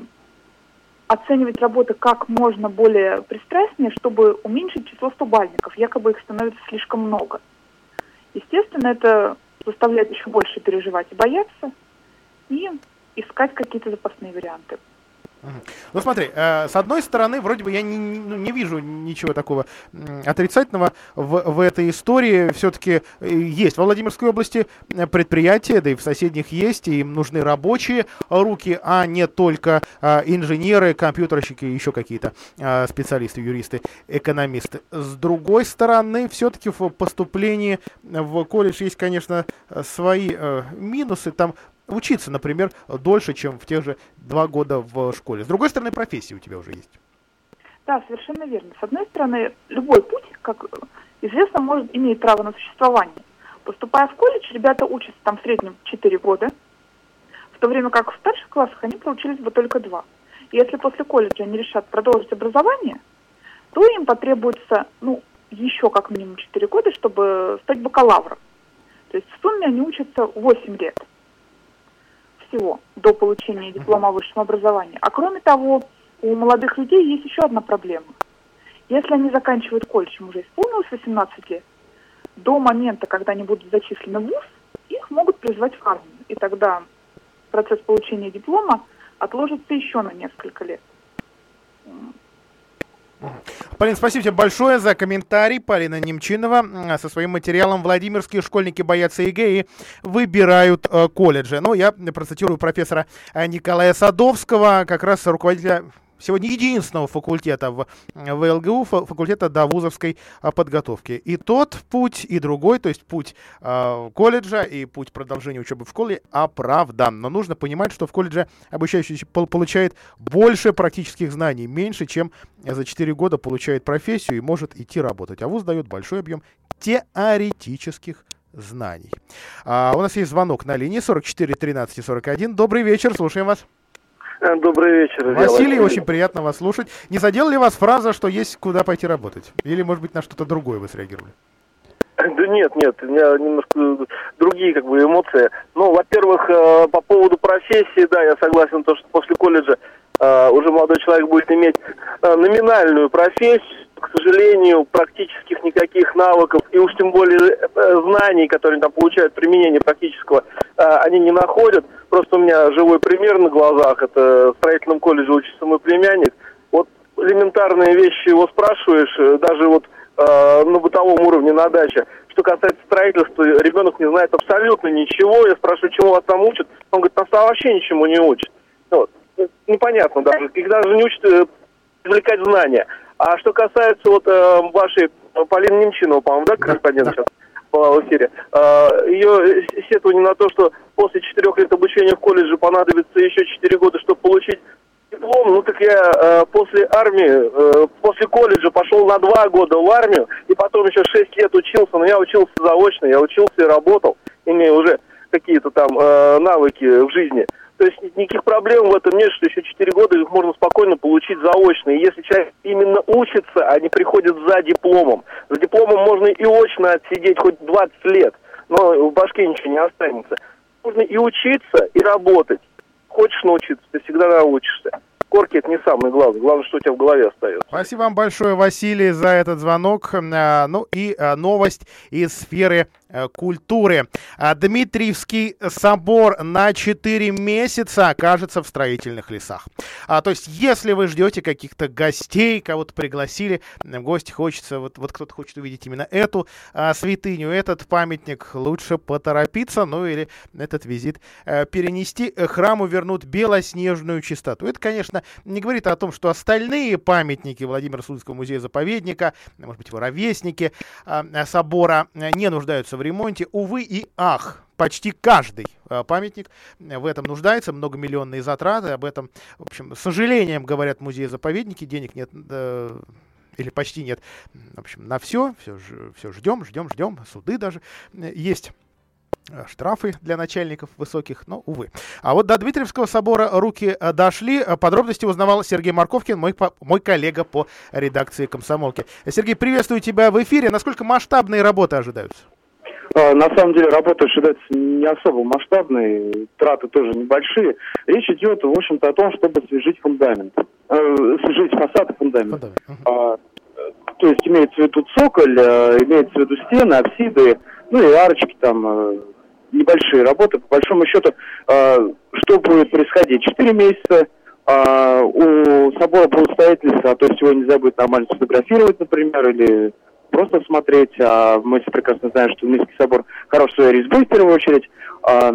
оценивать работы как можно более пристрастнее, чтобы уменьшить число стобальников. Якобы их становится слишком много. Естественно, это заставляет еще больше переживать и бояться. И искать какие-то запасные варианты. Ну смотри, э, с одной стороны, вроде бы я не, ну, не вижу ничего такого отрицательного в, в этой истории. Все-таки э, есть во Владимирской области э, предприятия, да и в соседних есть, и им нужны рабочие руки, а не только инженеры, компьютерщики еще какие-то специалисты, юристы, экономисты. С другой стороны, все-таки в поступлении в колледж есть, конечно, свои минусы. Там учиться, например, дольше, чем в тех же два года в школе. С другой стороны, профессия у тебя уже есть. Да, совершенно верно. С одной стороны, любой путь, как известно, может иметь право на существование. Поступая в колледж, ребята учатся там в среднем 4 года, в то время как в старших классах они проучились бы только 2. И если после колледжа они решат продолжить образование, то им потребуется, ну, еще как минимум 4 года, чтобы стать бакалавром. То есть в сумме они учатся 8 лет всего до получения диплома о высшем образовании. А кроме того, у молодых людей есть еще одна проблема. Если они заканчивают колледж, им уже исполнилось 18 лет, до момента, когда они будут зачислены в ВУЗ, их могут призвать в армию. И тогда процесс получения диплома отложится еще на несколько лет. Полин, спасибо тебе большое за комментарий. Полина Немчинова со своим материалом «Владимирские школьники боятся ЕГЭ и выбирают э, колледжи». Ну, я процитирую профессора э, Николая Садовского, как раз руководителя сегодня единственного факультета в, ВлГУ, факультета довузовской а, подготовки. И тот путь, и другой, то есть путь э, колледжа и путь продолжения учебы в школе оправдан. Но нужно понимать, что в колледже обучающийся получает больше практических знаний, меньше, чем за 4 года получает профессию и может идти работать. А вуз дает большой объем теоретических знаний. А, у нас есть звонок на линии 44 13 41. Добрый вечер, слушаем вас. Добрый вечер. Василий, Василий, очень приятно вас слушать. Не задела ли вас фраза, что есть куда пойти работать? Или, может быть, на что-то другое вы среагировали? Да нет, нет, у меня немножко другие как бы эмоции. Ну, во-первых, э, по поводу профессии, да, я согласен, то, что после колледжа э, уже молодой человек будет иметь э, номинальную профессию, к сожалению, практических никаких навыков и уж тем более знаний, которые там получают применение практического, они не находят. Просто у меня живой пример на глазах. Это в строительном колледже учится мой племянник. Вот элементарные вещи его спрашиваешь, э, даже вот э, на бытовом уровне на даче. Что касается строительства, ребенок не знает абсолютно ничего. Я спрашиваю, чему вас там учат. Он говорит, нас там вообще ничему не учат. Вот. Ну, непонятно даже. Их даже не учат э, извлекать знания. А что касается вот э, вашей Полины Немчинова, по-моему, да, корреспондент сейчас? была в эфире, а, ее сетование на то, что после четырех лет обучения в колледже понадобится еще четыре года, чтобы получить диплом, ну так я э, после армии, э, после колледжа пошел на два года в армию, и потом еще шесть лет учился, но я учился заочно, я учился и работал, имея уже какие-то там э, навыки в жизни. То есть никаких проблем в этом нет, что еще 4 года их можно спокойно получить заочно. И если человек именно учится, не приходит за дипломом. За дипломом можно и очно отсидеть хоть 20 лет, но в башке ничего не останется. Можно и учиться, и работать. Хочешь научиться, ты всегда научишься корки это не самое главное. Главное, что у тебя в голове остается. Спасибо вам большое, Василий, за этот звонок. А, ну и а, новость из сферы Э, культуры. А Дмитриевский собор на 4 месяца окажется в строительных лесах. А, то есть, если вы ждете каких-то гостей, кого-то пригласили, в гости хочется, вот, вот кто-то хочет увидеть именно эту а, святыню, этот памятник, лучше поторопиться, ну или этот визит а, перенести. Храму вернут белоснежную чистоту. Это, конечно, не говорит о том, что остальные памятники Владимира Судского музея-заповедника, может быть, его ровесники а, собора не нуждаются в ремонте. Увы и ах, почти каждый э, памятник в этом нуждается, многомиллионные затраты, об этом, в общем, с сожалением говорят музеи-заповедники, денег нет, э, или почти нет, в общем, на все, все, все ждем, ждем, ждем, суды даже э, есть штрафы для начальников высоких, но, увы. А вот до Дмитриевского собора руки дошли. Подробности узнавал Сергей Марковкин, мой, мой коллега по редакции «Комсомолки». Сергей, приветствую тебя в эфире. Насколько масштабные работы ожидаются? А, на самом деле работа ожидается не особо масштабной, траты тоже небольшие. Речь идет, в общем-то, о том, чтобы свежить фундамент, э, свежить фасад и фундамент. фундамент. А, то есть имеется в виду цоколь, а, имеется в виду стены, апсиды, ну и арочки там, а, небольшие работы. По большому счету, а, что будет происходить? Четыре месяца а, у собора будут стоять леса, то есть его нельзя будет нормально сфотографировать, например, или просто смотреть. А мы все прекрасно знаем, что Минский собор хорош своей резьбой в первую очередь. А,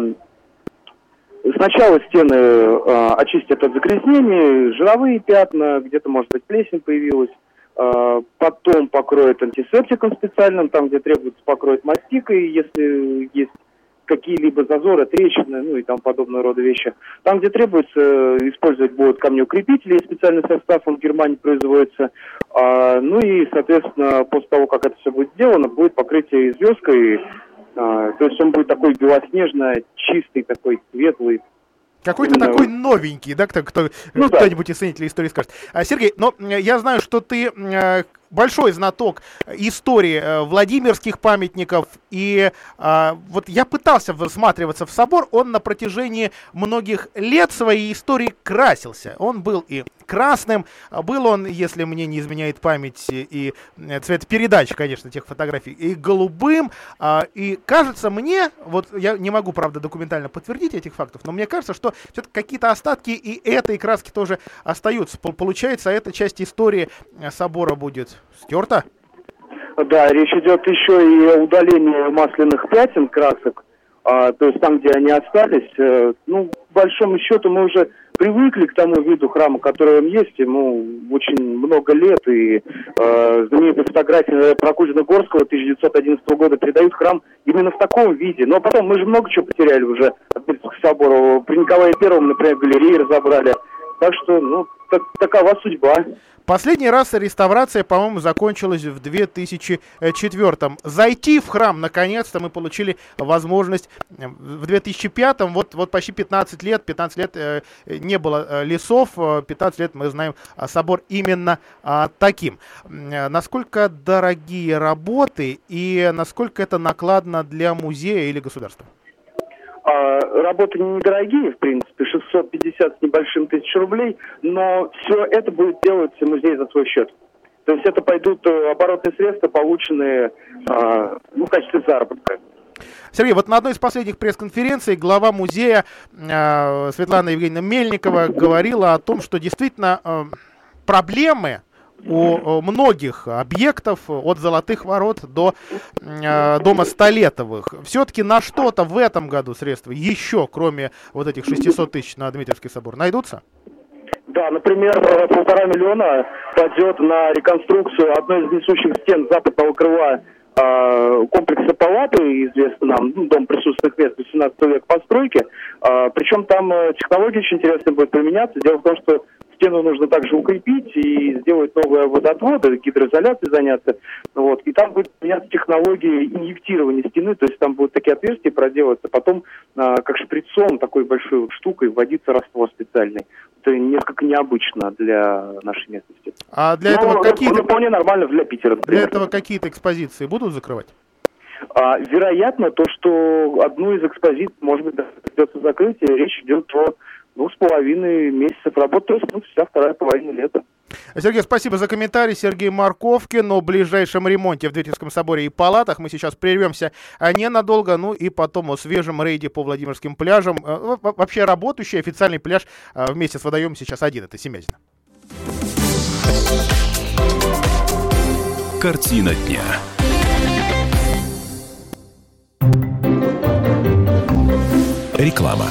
сначала стены а, очистят от загрязнений, жировые пятна, где-то, может быть, плесень появилась. А, потом покроют антисептиком специальным, там, где требуется покроить мастикой, если есть какие-либо зазоры, трещины, ну и там подобного рода вещи. Там, где требуется, э, использовать будут камнеукрепители, специальный состав, он в Германии производится. А, ну и, соответственно, после того, как это все будет сделано, будет покрытие звездкой, а, то есть он будет такой белоснежно чистый, такой светлый, какой-то такой новенький, да, кто, кто, ну, кто-нибудь да. из ценителей истории скажет. А, Сергей, но я знаю, что ты большой знаток истории э, Владимирских памятников. И э, вот я пытался всматриваться в собор, он на протяжении многих лет своей истории красился. Он был и красным, был он, если мне не изменяет память, и э, цвет передачи, конечно, тех фотографий, и голубым. Э, и кажется мне, вот я не могу, правда, документально подтвердить этих фактов, но мне кажется, что все-таки какие-то остатки и этой краски тоже остаются. Получается, эта часть истории э, собора будет стерта? Да, речь идет еще и о удалении масляных пятен красок, а, то есть там, где они остались. Э, ну, по большому счету мы уже привыкли к тому виду храма, который он есть, ему очень много лет, и э, знаменитые фотографии Прокудина-Горского 1911 года передают храм именно в таком виде. Но потом мы же много чего потеряли уже от Петровского собора. При Николае Первом, например, галереи разобрали. Так что, ну, так, такова судьба. Последний раз реставрация, по-моему, закончилась в 2004 Зайти в храм, наконец-то, мы получили возможность в 2005 вот, вот почти 15 лет, 15 лет э, не было э, лесов, 15 лет мы знаем а, собор именно а, таким. Э, насколько дорогие работы и насколько это накладно для музея или государства? А, работы недорогие, в принципе, 650 с небольшим тысяч рублей, но все это будет делать музей за свой счет. То есть это пойдут э, оборотные средства, полученные а, ну, в качестве заработка. Сергей, вот на одной из последних пресс-конференций глава музея э, Светлана Евгеньевна Мельникова говорила о том, что действительно э, проблемы у многих объектов от Золотых Ворот до э, дома Столетовых. Все-таки на что-то в этом году средства еще, кроме вот этих 600 тысяч на Дмитриевский собор, найдутся? Да, например, э, полтора миллиона пойдет на реконструкцию одной из несущих стен западного крыла э, комплекса Палаты, известный нам, ну, дом присутственных мест 18 века постройки. Э, причем там э, технология очень интересная будет применяться. Дело в том, что Стену нужно также укрепить и сделать новые водотводы, гидроизоляцией заняться. Вот. И там будет меняться технология инъектирования стены, то есть там будут такие отверстия проделываться, потом а, как шприцом, такой большой вот штукой, вводиться раствор специальный. Это несколько необычно для нашей местности. А для этого Но, какие-то... Ну, вполне нормально для Питера. Для этого какие-то экспозиции будут закрывать? А, вероятно, то, что одну из экспозиций, может быть, придется закрыть, и речь идет о двух с половиной месяцев работы, то есть ну, вся вторая половина лета. Сергей, спасибо за комментарий. Сергей Марковкин о ближайшем ремонте в Дмитриевском соборе и палатах. Мы сейчас прервемся а ненадолго, ну и потом о свежем рейде по Владимирским пляжам. Э, вообще работающий официальный пляж э, вместе с водоемом сейчас один, это Семязина. Картина дня. Реклама.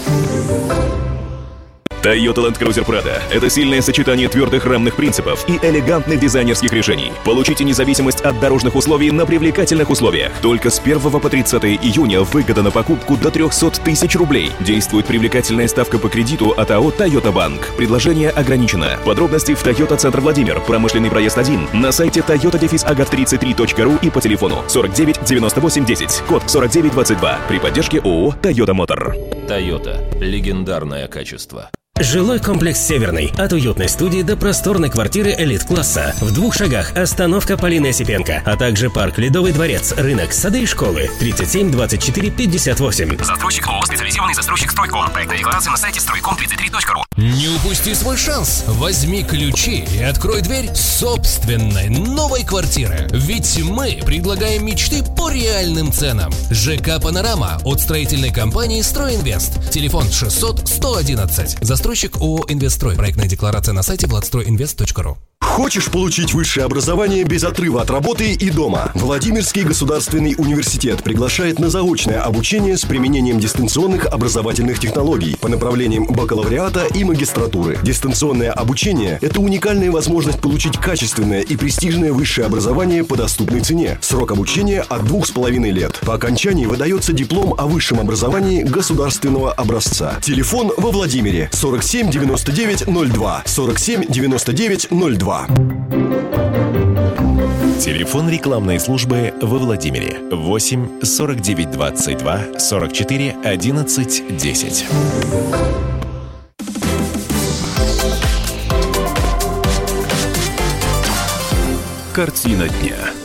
Toyota Land Cruiser Prado – это сильное сочетание твердых рамных принципов и элегантных дизайнерских решений. Получите независимость от дорожных условий на привлекательных условиях. Только с 1 по 30 июня выгода на покупку до 300 тысяч рублей. Действует привлекательная ставка по кредиту от АО Toyota Bank. Предложение ограничено. Подробности в Toyota Центр Владимир, промышленный проезд 1, на сайте toyota-agat33.ru и по телефону 49 98 10, код 49 22 при поддержке ООО Toyota Motor. Toyota. Легендарное качество. Жилой комплекс «Северный». От уютной студии до просторной квартиры элит-класса. В двух шагах остановка Полины Осипенко, а также парк «Ледовый дворец», рынок, сады и школы. 37 24 58. Застройщик ООО «Специализированный застройщик Стройком». Проектная декларация на сайте стройком33.ру. Не упусти свой шанс. Возьми ключи и открой дверь собственной новой квартиры. Ведь мы предлагаем мечты по реальным ценам. ЖК «Панорама» от строительной компании «Стройинвест». Телефон 600 111. Застройщик ООО «Инвестстрой». Проектная декларация на сайте владстройинвест.ру. Хочешь получить высшее образование без отрыва от работы и дома? Владимирский государственный университет приглашает на заочное обучение с применением дистанционных образовательных технологий по направлениям бакалавриата и магистратуры. Дистанционное обучение – это уникальная возможность получить качественное и престижное высшее образование по доступной цене. Срок обучения от двух с половиной лет. По окончании выдается диплом о высшем образовании государственного образца. Телефон во Владимире 47 99 02 47 99 02. Телефон рекламной службы во Владимире 8 49 22 44 11 10. Картина дня.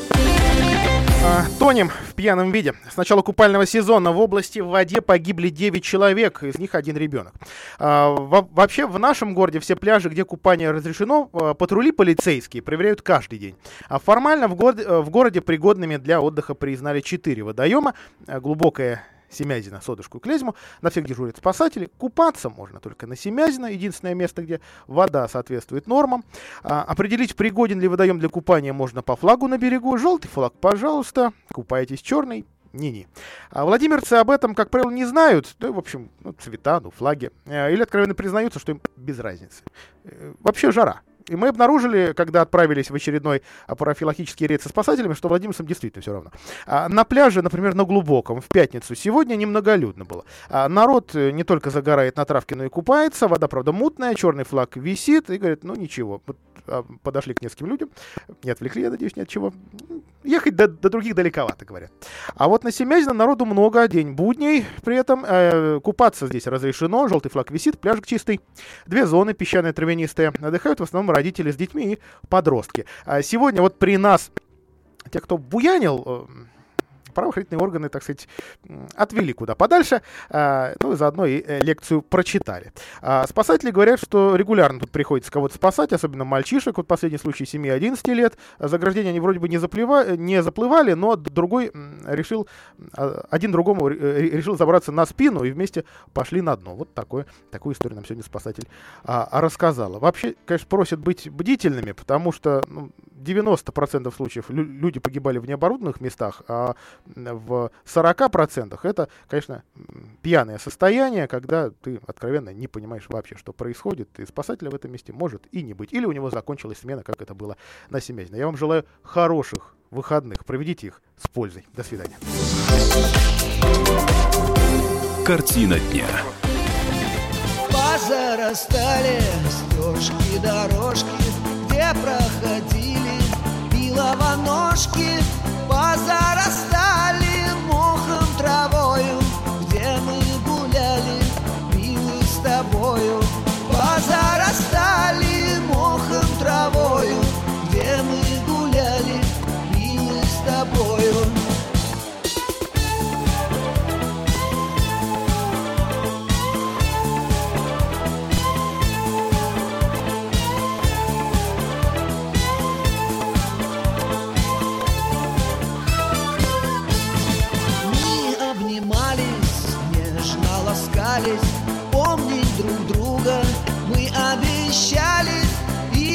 А, Тонем в пьяном виде. С начала купального сезона в области в воде погибли 9 человек, из них один ребенок. А, во- вообще в нашем городе все пляжи, где купание разрешено, а, патрули полицейские проверяют каждый день. А формально в, городе- э, в городе пригодными для отдыха признали 4 водоема. Глубокое Семязина, Содушку и Клезьму. На всех дежурят спасатели. Купаться можно только на Семязина, единственное место, где вода соответствует нормам. А, определить, пригоден ли водоем для купания, можно по флагу на берегу. Желтый флаг, пожалуйста. Купаетесь черный. Не-не. А владимирцы об этом, как правило, не знают. Да, в общем, ну, цвета, ну, флаги. Э, Или откровенно признаются, что им без разницы. Э, Вообще жара. И мы обнаружили, когда отправились в очередной а, профилактический рейд со спасателями, что владимирцам действительно все равно. А, на пляже, например, на Глубоком, в пятницу, сегодня немноголюдно было. А, народ э, не только загорает на травке, но и купается. Вода, правда, мутная, черный флаг висит. И говорит, ну ничего. А, подошли к нескольким людям, не отвлекли, я надеюсь, ни от чего. Ехать до, до других далековато, говорят. А вот на Семязино народу много, день будней. При этом э, купаться здесь разрешено, желтый флаг висит, пляжик чистый. Две зоны, песчаные, травянистые. Отдыхают в основном родители с детьми и подростки. А сегодня вот при нас те, кто буянил, э, правоохранительные органы, так сказать, отвели куда подальше, а, ну и заодно и э, лекцию прочитали. А, Спасатели говорят, что регулярно тут приходится кого-то спасать, особенно мальчишек. Вот последний случай 7-11 лет. А Заграждения они вроде бы не, заплыва- не заплывали, но другой решил, а, один другому э, решил забраться на спину и вместе пошли на дно. Вот такое, такую историю нам сегодня спасатель а, рассказала. Вообще, конечно, просят быть бдительными, потому что ну, 90% случаев лю- люди погибали в необорудованных местах, а в 40% это, конечно, пьяное состояние, когда ты откровенно не понимаешь вообще, что происходит, и спасателя в этом месте может и не быть. Или у него закончилась смена, как это было на Семязино. Я вам желаю хороших выходных. Проведите их с пользой. До свидания. Картина дня. Позарастали дорожки, где проходили пиловоножки. Позарастали мохом, травою, где мы гуляли, милый с тобою. Позарастали мохом, травою,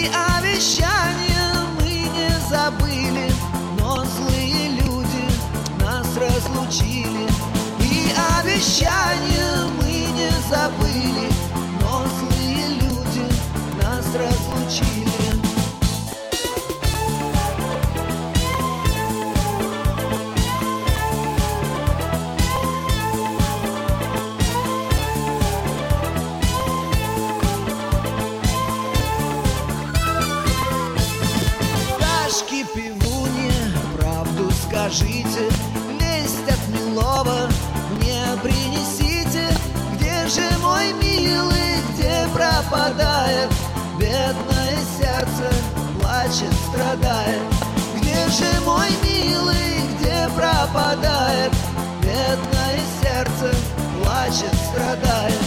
и обещания мы не забыли, но злые люди нас разлучили, и обещания мы не забыли, страдает. Где же мой милый, где пропадает Бедное сердце, плачет, страдает.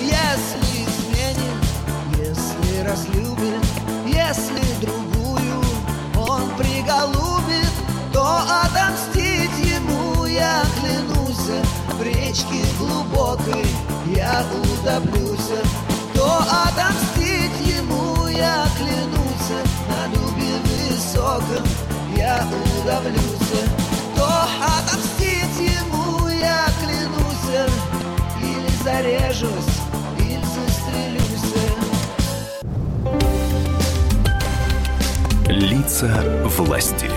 Если изменит, если разлюбит, если другую он приголубит, то отомстить ему я клянусь, в речке глубокой я утоплюсь, волком я удавлюсь То отомстить ему я клянусь Или зарежусь, или застрелюсь Лица власти.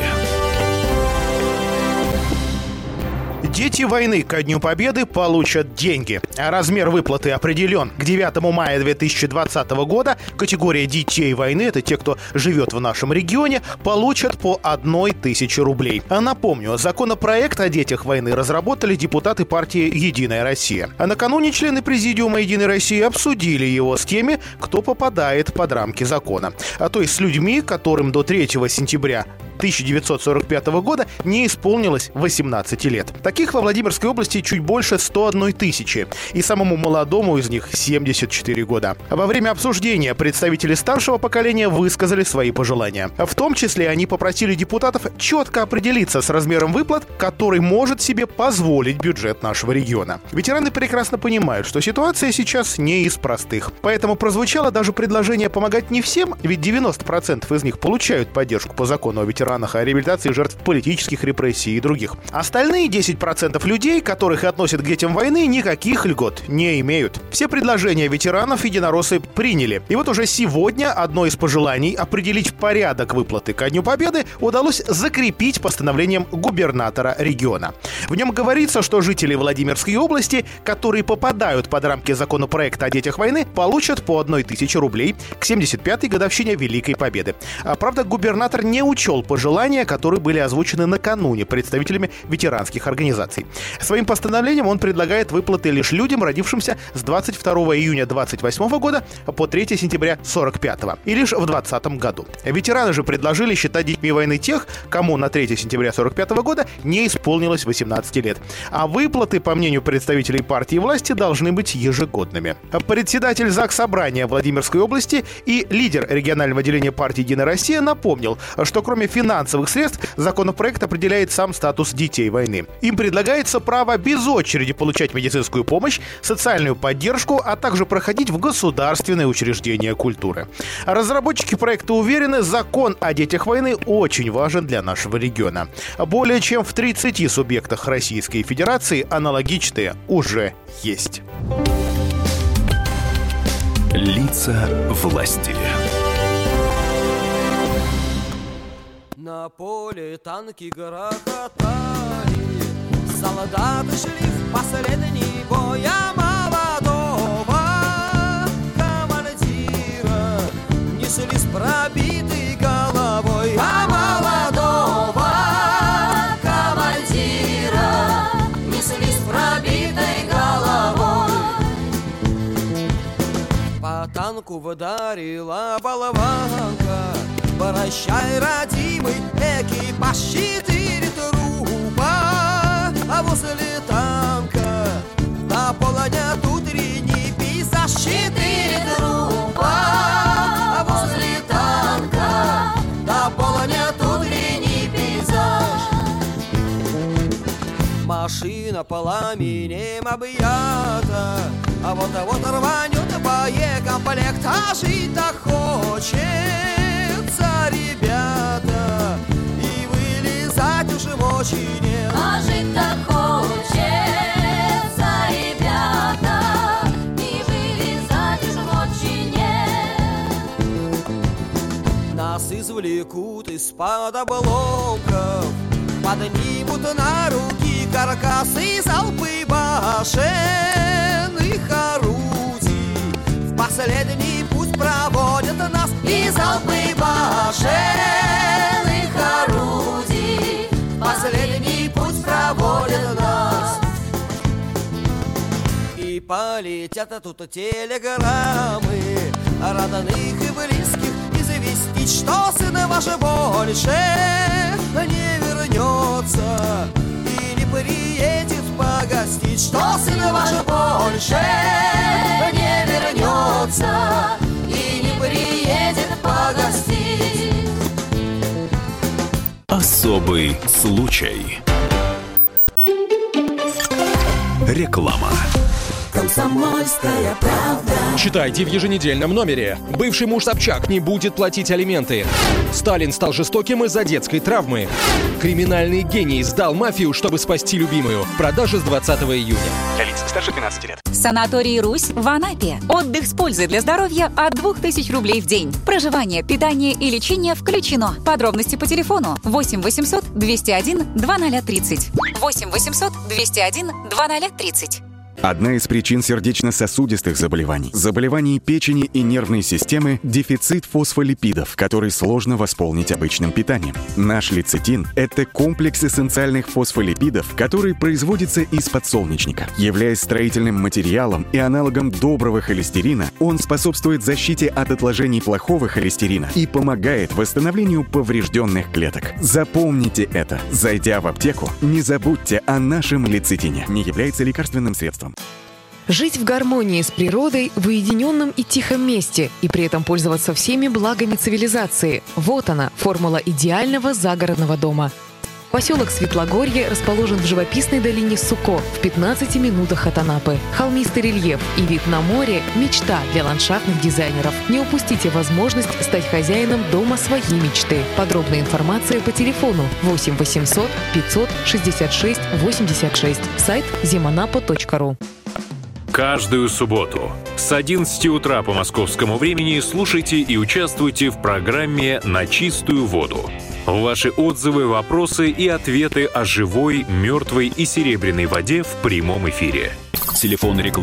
Дети войны ко Дню Победы получат деньги. Размер выплаты определен. К 9 мая 2020 года категория детей войны, это те, кто живет в нашем регионе, получат по одной тысяче рублей. А напомню, законопроект о детях войны разработали депутаты партии «Единая Россия». А накануне члены Президиума «Единой России» обсудили его с теми, кто попадает под рамки закона. А то есть с людьми, которым до 3 сентября 1945 года не исполнилось 18 лет. Таких во Владимирской области чуть больше 101 тысячи, и самому молодому из них 74 года. Во время обсуждения представители старшего поколения высказали свои пожелания. В том числе они попросили депутатов четко определиться с размером выплат, который может себе позволить бюджет нашего региона. Ветераны прекрасно понимают, что ситуация сейчас не из простых. Поэтому прозвучало даже предложение помогать не всем, ведь 90% из них получают поддержку по закону о ветеранах о реабилитации жертв политических репрессий и других. Остальные 10% людей, которых относят к детям войны, никаких льгот не имеют. Все предложения ветеранов единороссы приняли. И вот уже сегодня одно из пожеланий определить порядок выплаты ко Дню Победы удалось закрепить постановлением губернатора региона. В нем говорится, что жители Владимирской области, которые попадают под рамки законопроекта о детях войны, получат по одной тысяче рублей к 75-й годовщине Великой Победы. А, правда, губернатор не учел пожелания, которые были озвучены накануне представителями ветеранских организаций. Своим постановлением он предлагает выплаты лишь людям, родившимся с 22 июня 28 года по 3 сентября 45 и лишь в 2020 году. Ветераны же предложили считать детьми войны тех, кому на 3 сентября 45 года не исполнилось 18 лет. А выплаты, по мнению представителей партии власти, должны быть ежегодными. Председатель ЗАГС Собрания Владимирской области и лидер регионального отделения партии «Единая Россия» напомнил, что кроме финансовых средств законопроект определяет сам статус детей войны. Им предлагается право без очереди получать медицинскую помощь, социальную поддержку, а также проходить в государственные учреждения культуры. Разработчики проекта уверены, закон о детях войны очень важен для нашего региона. Более чем в 30 субъектах Российской Федерации аналогичные уже есть. Лица власти. На поле танки грохотали, Солдаты шли в последний бой, а молодого командира Несли с пробитой головой, а молодого командира Несли с пробитой головой. По танку вдарила болванка. Прощай, родимый экипаж, трупа А возле танка наполнят утренний пейзаж Четыре трупа. А возле танка наполнят утренний пейзаж. Машина пламенем объята. А вот-вот рванет боекомплект А жить-то хочет хочется, ребята, уже мочи нет. А жить так хочется, ребята, и вылезать уже мочи нет. Нас извлекут из-под обломков, поднимут на руки каркасы залпы башенных орудий. В последний путь проводят нас и залпы башенных орудий Последний путь проводят нас. И полетят тут телеграммы Родных и близких известить, что сын ваш больше не вернется. И не приедет погостить, что сын ваш больше не вернется. И не приедет погостить. Особый случай. Реклама. Комсомольская правда. Читайте в еженедельном номере. Бывший муж Собчак не будет платить алименты. Сталин стал жестоким из-за детской травмы. Криминальный гений сдал мафию, чтобы спасти любимую. Продажа с 20 июня. Для лиц старше 12 лет. Санаторий «Русь» в Анапе. Отдых с пользой для здоровья от 2000 рублей в день. Проживание, питание и лечение включено. Подробности по телефону 8 800 201 2030. 8 800 201 2030. Одна из причин сердечно-сосудистых заболеваний, заболеваний печени и нервной системы – дефицит фосфолипидов, который сложно восполнить обычным питанием. Наш лецитин – это комплекс эссенциальных фосфолипидов, который производится из подсолнечника. Являясь строительным материалом и аналогом доброго холестерина, он способствует защите от отложений плохого холестерина и помогает восстановлению поврежденных клеток. Запомните это. Зайдя в аптеку, не забудьте о нашем лецитине. Не является лекарственным средством. Жить в гармонии с природой в уединенном и тихом месте и при этом пользоваться всеми благами цивилизации. Вот она, формула идеального загородного дома. Поселок Светлогорье расположен в живописной долине Суко в 15 минутах от Анапы. Холмистый рельеф и вид на море – мечта для ландшафтных дизайнеров. Не упустите возможность стать хозяином дома своей мечты. Подробная информация по телефону 8 800 566 86. Сайт zimanapo.ru. Каждую субботу с 11 утра по московскому времени слушайте и участвуйте в программе «На чистую воду». Ваши отзывы, вопросы и ответы о живой, мертвой и серебряной воде в прямом эфире. Телефон рекламы